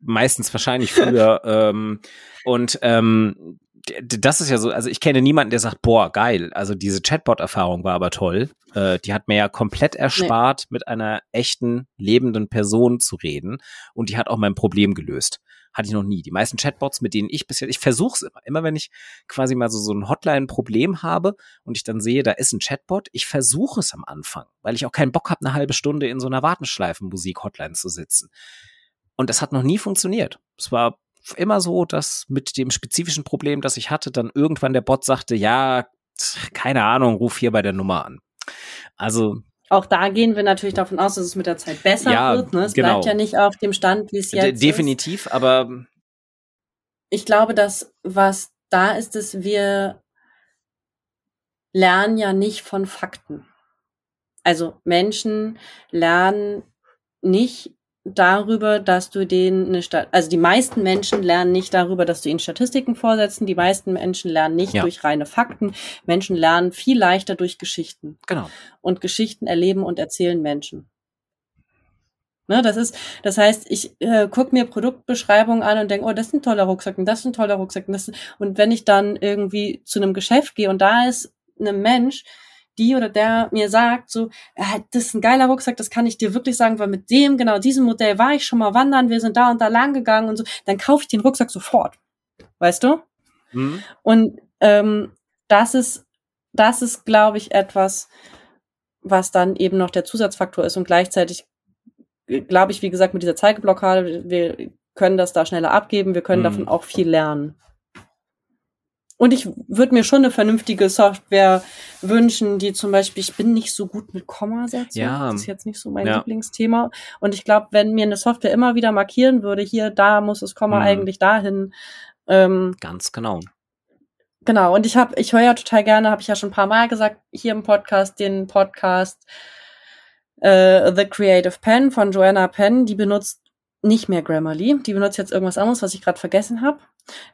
meistens wahrscheinlich früher. Ähm, und ähm, das ist ja so, also ich kenne niemanden, der sagt, boah, geil, also diese Chatbot-Erfahrung war aber toll. Äh, die hat mir ja komplett erspart, nee. mit einer echten, lebenden Person zu reden. Und die hat auch mein Problem gelöst. Hatte ich noch nie. Die meisten Chatbots, mit denen ich bisher, ich versuche es immer. Immer wenn ich quasi mal so, so ein Hotline-Problem habe und ich dann sehe, da ist ein Chatbot, ich versuche es am Anfang, weil ich auch keinen Bock habe, eine halbe Stunde in so einer Wartenschleifen-Musik-Hotline zu sitzen. Und das hat noch nie funktioniert. Es war immer so, dass mit dem spezifischen Problem, das ich hatte, dann irgendwann der Bot sagte, ja, keine Ahnung, ruf hier bei der Nummer an. Also auch da gehen wir natürlich davon aus, dass es mit der Zeit besser ja, wird. Ne? Es genau. bleibt ja nicht auf dem Stand, wie es jetzt De Definitiv, ist. aber ich glaube, dass was da ist, dass wir lernen ja nicht von Fakten. Also Menschen lernen nicht darüber, dass du denen eine Stat also die meisten Menschen lernen nicht darüber, dass du ihnen Statistiken vorsetzen. Die meisten Menschen lernen nicht ja. durch reine Fakten. Menschen lernen viel leichter durch Geschichten. Genau. Und Geschichten erleben und erzählen Menschen. Ne, das ist, das heißt, ich äh, gucke mir Produktbeschreibungen an und denke, oh, das ist ein toller Rucksack und das ist ein toller Rucksack. Und, das, und wenn ich dann irgendwie zu einem Geschäft gehe und da ist ein Mensch, die oder der mir sagt, so, äh, das ist ein geiler Rucksack, das kann ich dir wirklich sagen, weil mit dem, genau diesem Modell war ich schon mal wandern, wir sind da und da lang gegangen und so, dann kaufe ich den Rucksack sofort. Weißt du? Mhm. Und ähm, das ist, das ist, glaube ich, etwas, was dann eben noch der Zusatzfaktor ist und gleichzeitig glaube ich, wie gesagt, mit dieser Zeigeblockade, wir können das da schneller abgeben, wir können mhm. davon auch viel lernen. Und ich würde mir schon eine vernünftige Software wünschen, die zum Beispiel, ich bin nicht so gut mit Kommasetzung. Ja. Das ist jetzt nicht so mein ja. Lieblingsthema. Und ich glaube, wenn mir eine Software immer wieder markieren würde, hier, da muss das Komma mhm. eigentlich dahin. Ähm, Ganz genau. Genau. Und ich habe, ich höre ja total gerne, habe ich ja schon ein paar Mal gesagt, hier im Podcast, den Podcast äh, The Creative Pen von Joanna Penn, die benutzt nicht mehr Grammarly. Die benutzt jetzt irgendwas anderes, was ich gerade vergessen habe.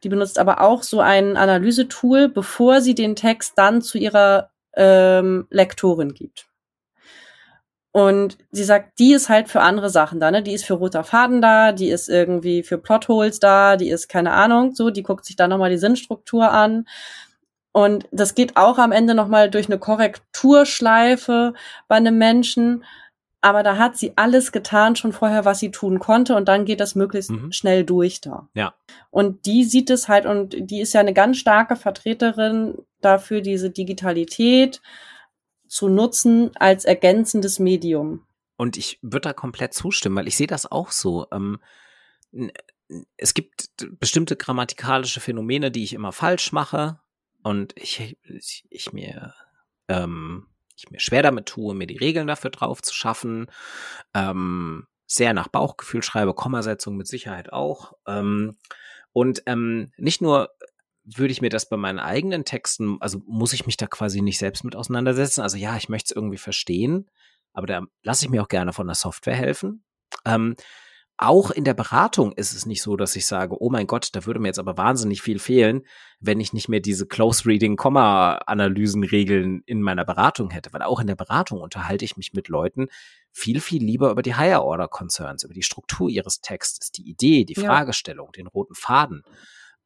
Die benutzt aber auch so ein Analysetool, bevor sie den Text dann zu ihrer ähm, Lektorin gibt. Und sie sagt, die ist halt für andere Sachen da, ne? Die ist für roter Faden da, die ist irgendwie für Plotholes da, die ist keine Ahnung, so, die guckt sich dann nochmal die Sinnstruktur an. Und das geht auch am Ende nochmal durch eine Korrekturschleife bei einem Menschen aber da hat sie alles getan schon vorher, was sie tun konnte und dann geht das möglichst mhm. schnell durch da. Ja. Und die sieht es halt und die ist ja eine ganz starke Vertreterin dafür, diese Digitalität zu nutzen als ergänzendes Medium. Und ich würde da komplett zustimmen, weil ich sehe das auch so. Ähm, es gibt bestimmte grammatikalische Phänomene, die ich immer falsch mache und ich, ich, ich mir ähm, ich mir schwer damit tue, mir die Regeln dafür drauf zu schaffen. Ähm, sehr nach Bauchgefühl schreibe, Kommasetzung mit Sicherheit auch. Ähm, und ähm, nicht nur würde ich mir das bei meinen eigenen Texten, also muss ich mich da quasi nicht selbst mit auseinandersetzen. Also ja, ich möchte es irgendwie verstehen, aber da lasse ich mir auch gerne von der Software helfen. Ähm, auch in der Beratung ist es nicht so, dass ich sage, oh mein Gott, da würde mir jetzt aber wahnsinnig viel fehlen, wenn ich nicht mehr diese Close Reading, Komma-Analysen-Regeln in meiner Beratung hätte. Weil auch in der Beratung unterhalte ich mich mit Leuten viel, viel lieber über die Higher Order Concerns, über die Struktur ihres Textes, die Idee, die Fragestellung, ja. den roten Faden,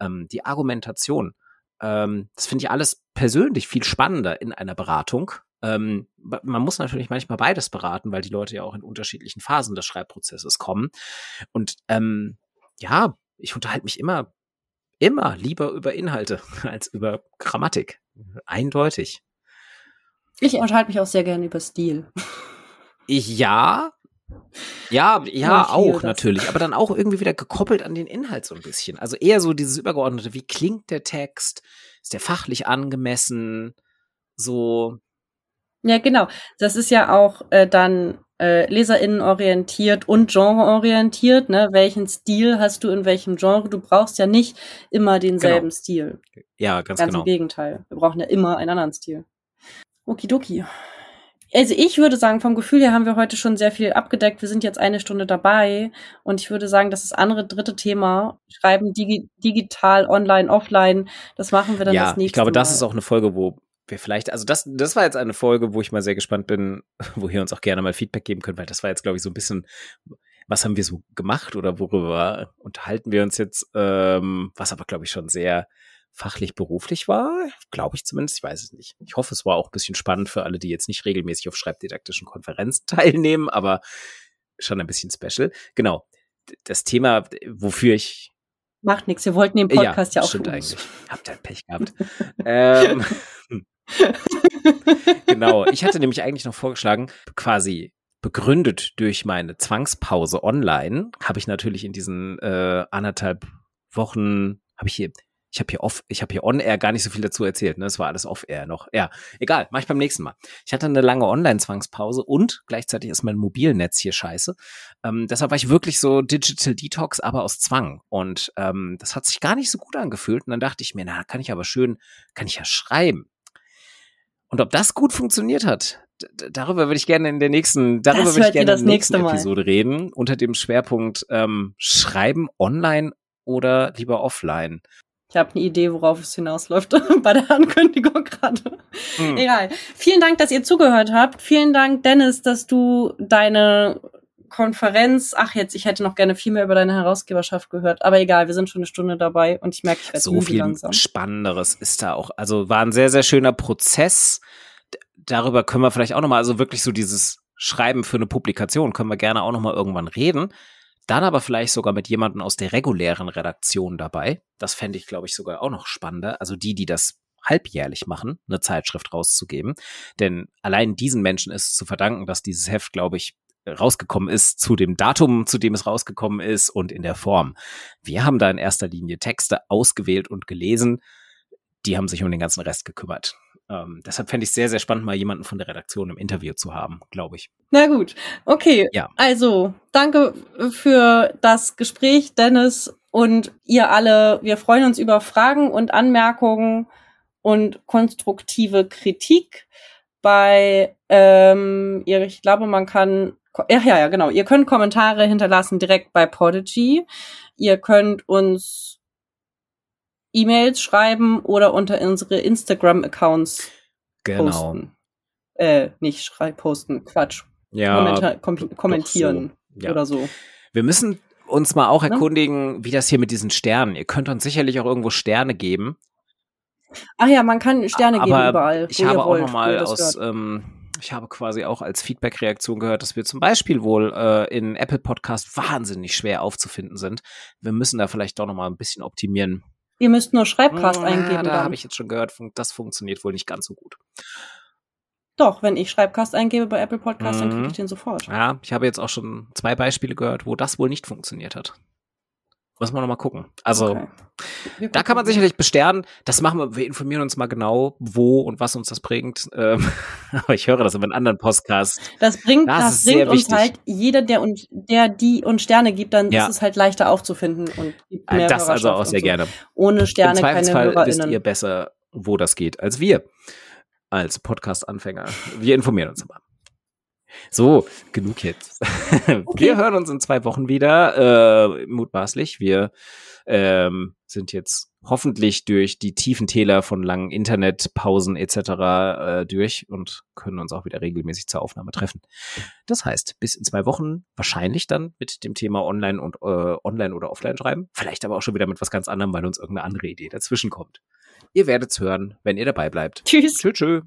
ähm, die Argumentation. Ähm, das finde ich alles persönlich viel spannender in einer Beratung ähm, man muss natürlich manchmal beides beraten, weil die Leute ja auch in unterschiedlichen Phasen des Schreibprozesses kommen. Und ähm, ja, ich unterhalte mich immer, immer lieber über Inhalte als über Grammatik. Eindeutig. Ich unterhalte mich auch sehr gerne über Stil. Ich, ja, ja, ja, auch natürlich, aber dann auch irgendwie wieder gekoppelt an den Inhalt so ein bisschen. Also eher so dieses übergeordnete, wie klingt der Text? Ist der fachlich angemessen? So, ja, genau. Das ist ja auch äh, dann äh, LeserInnen orientiert und genreorientiert. Ne? Welchen Stil hast du in welchem Genre? Du brauchst ja nicht immer denselben genau. Stil. Ja, ganz, ganz genau. Ganz im Gegenteil. Wir brauchen ja immer einen anderen Stil. Okidoki. Also ich würde sagen, vom Gefühl her haben wir heute schon sehr viel abgedeckt. Wir sind jetzt eine Stunde dabei und ich würde sagen, dass das andere dritte Thema, Schreiben digi digital, online, offline, das machen wir dann ja, das nächste Mal. Ich glaube, das ist auch eine Folge, wo wir vielleicht, also das, das war jetzt eine Folge, wo ich mal sehr gespannt bin, wo ihr uns auch gerne mal Feedback geben könnt, weil das war jetzt, glaube ich, so ein bisschen, was haben wir so gemacht oder worüber unterhalten wir uns jetzt, ähm, was aber, glaube ich, schon sehr fachlich beruflich war, glaube ich zumindest, ich weiß es nicht. Ich hoffe, es war auch ein bisschen spannend für alle, die jetzt nicht regelmäßig auf schreibdidaktischen Konferenzen teilnehmen, aber schon ein bisschen special. Genau. Das Thema, wofür ich Macht nichts, wir wollten den Podcast ja, ja auch stimmt eigentlich. Habt ihr Pech gehabt. ähm, genau. Ich hatte nämlich eigentlich noch vorgeschlagen, quasi begründet durch meine Zwangspause online, habe ich natürlich in diesen äh, anderthalb Wochen, habe ich hier, ich habe hier off, ich habe hier on air gar nicht so viel dazu erzählt, ne? Es war alles off air noch. Ja, egal, mache ich beim nächsten Mal. Ich hatte eine lange Online-Zwangspause und gleichzeitig ist mein Mobilnetz hier scheiße. Ähm, deshalb war ich wirklich so Digital Detox, aber aus Zwang. Und ähm, das hat sich gar nicht so gut angefühlt. Und dann dachte ich mir, na, kann ich aber schön, kann ich ja schreiben. Und ob das gut funktioniert hat, darüber würde ich gerne in der nächsten, darüber würde ich gerne in der nächsten Episode reden, unter dem Schwerpunkt ähm, Schreiben online oder lieber offline. Ich habe eine Idee, worauf es hinausläuft bei der Ankündigung gerade. Hm. Egal. Vielen Dank, dass ihr zugehört habt. Vielen Dank, Dennis, dass du deine Konferenz, ach jetzt, ich hätte noch gerne viel mehr über deine Herausgeberschaft gehört, aber egal, wir sind schon eine Stunde dabei und ich merke, ich werde so viel langsam. Spannenderes ist da auch. Also war ein sehr, sehr schöner Prozess. Darüber können wir vielleicht auch nochmal, also wirklich so dieses Schreiben für eine Publikation, können wir gerne auch nochmal irgendwann reden. Dann aber vielleicht sogar mit jemandem aus der regulären Redaktion dabei. Das fände ich, glaube ich, sogar auch noch spannender. Also die, die das halbjährlich machen, eine Zeitschrift rauszugeben. Denn allein diesen Menschen ist zu verdanken, dass dieses Heft, glaube ich, rausgekommen ist, zu dem Datum, zu dem es rausgekommen ist und in der Form. Wir haben da in erster Linie Texte ausgewählt und gelesen, die haben sich um den ganzen Rest gekümmert. Ähm, deshalb fände ich es sehr, sehr spannend, mal jemanden von der Redaktion im Interview zu haben, glaube ich. Na gut, okay. Ja. Also, danke für das Gespräch, Dennis und ihr alle. Wir freuen uns über Fragen und Anmerkungen und konstruktive Kritik bei, ähm, ich glaube, man kann, ja, ja, ja, genau. Ihr könnt Kommentare hinterlassen direkt bei Podigy. Ihr könnt uns E-Mails schreiben oder unter unsere Instagram-Accounts genau. posten. Äh, nicht schreib posten, Quatsch. Ja, kom kommentieren so. ja. oder so. Wir müssen uns mal auch ne? erkundigen, wie das hier mit diesen Sternen. Ihr könnt uns sicherlich auch irgendwo Sterne geben. Ach ja, man kann Sterne Aber geben überall. Ich habe auch noch mal aus, ähm, ich habe quasi auch als Feedback-Reaktion gehört, dass wir zum Beispiel wohl äh, in Apple Podcast wahnsinnig schwer aufzufinden sind. Wir müssen da vielleicht doch noch mal ein bisschen optimieren. Ihr müsst nur Schreibcast ja, eingeben. Da habe ich jetzt schon gehört, das funktioniert wohl nicht ganz so gut. Doch, wenn ich Schreibcast eingebe bei Apple Podcast, mhm. dann kriege ich den sofort. Ja, ich habe jetzt auch schon zwei Beispiele gehört, wo das wohl nicht funktioniert hat. Muss man noch mal gucken. Also, okay. da kann man sicherlich bestärken. Das machen wir. Wir informieren uns mal genau, wo und was uns das bringt. Ähm, aber ich höre das in anderen Podcasts. Das bringt, das, das bringt uns halt jeder, der und der die und Sterne gibt, dann ja. ist es halt leichter aufzufinden und gibt mehr Das also auch sehr so. gerne. Ohne Sterne Im keine HörerInnen. wisst ihr besser, wo das geht, als wir als Podcast-Anfänger. Wir informieren uns immer. So, genug jetzt. Okay. Wir hören uns in zwei Wochen wieder, äh, mutmaßlich. Wir ähm, sind jetzt hoffentlich durch die tiefen Täler von langen Internetpausen etc. Äh, durch und können uns auch wieder regelmäßig zur Aufnahme treffen. Das heißt, bis in zwei Wochen wahrscheinlich dann mit dem Thema Online und äh, Online oder Offline schreiben. Vielleicht aber auch schon wieder mit was ganz anderem, weil uns irgendeine andere Idee dazwischen kommt. Ihr werdet's hören, wenn ihr dabei bleibt. Tschüss. Tschüss. tschüss.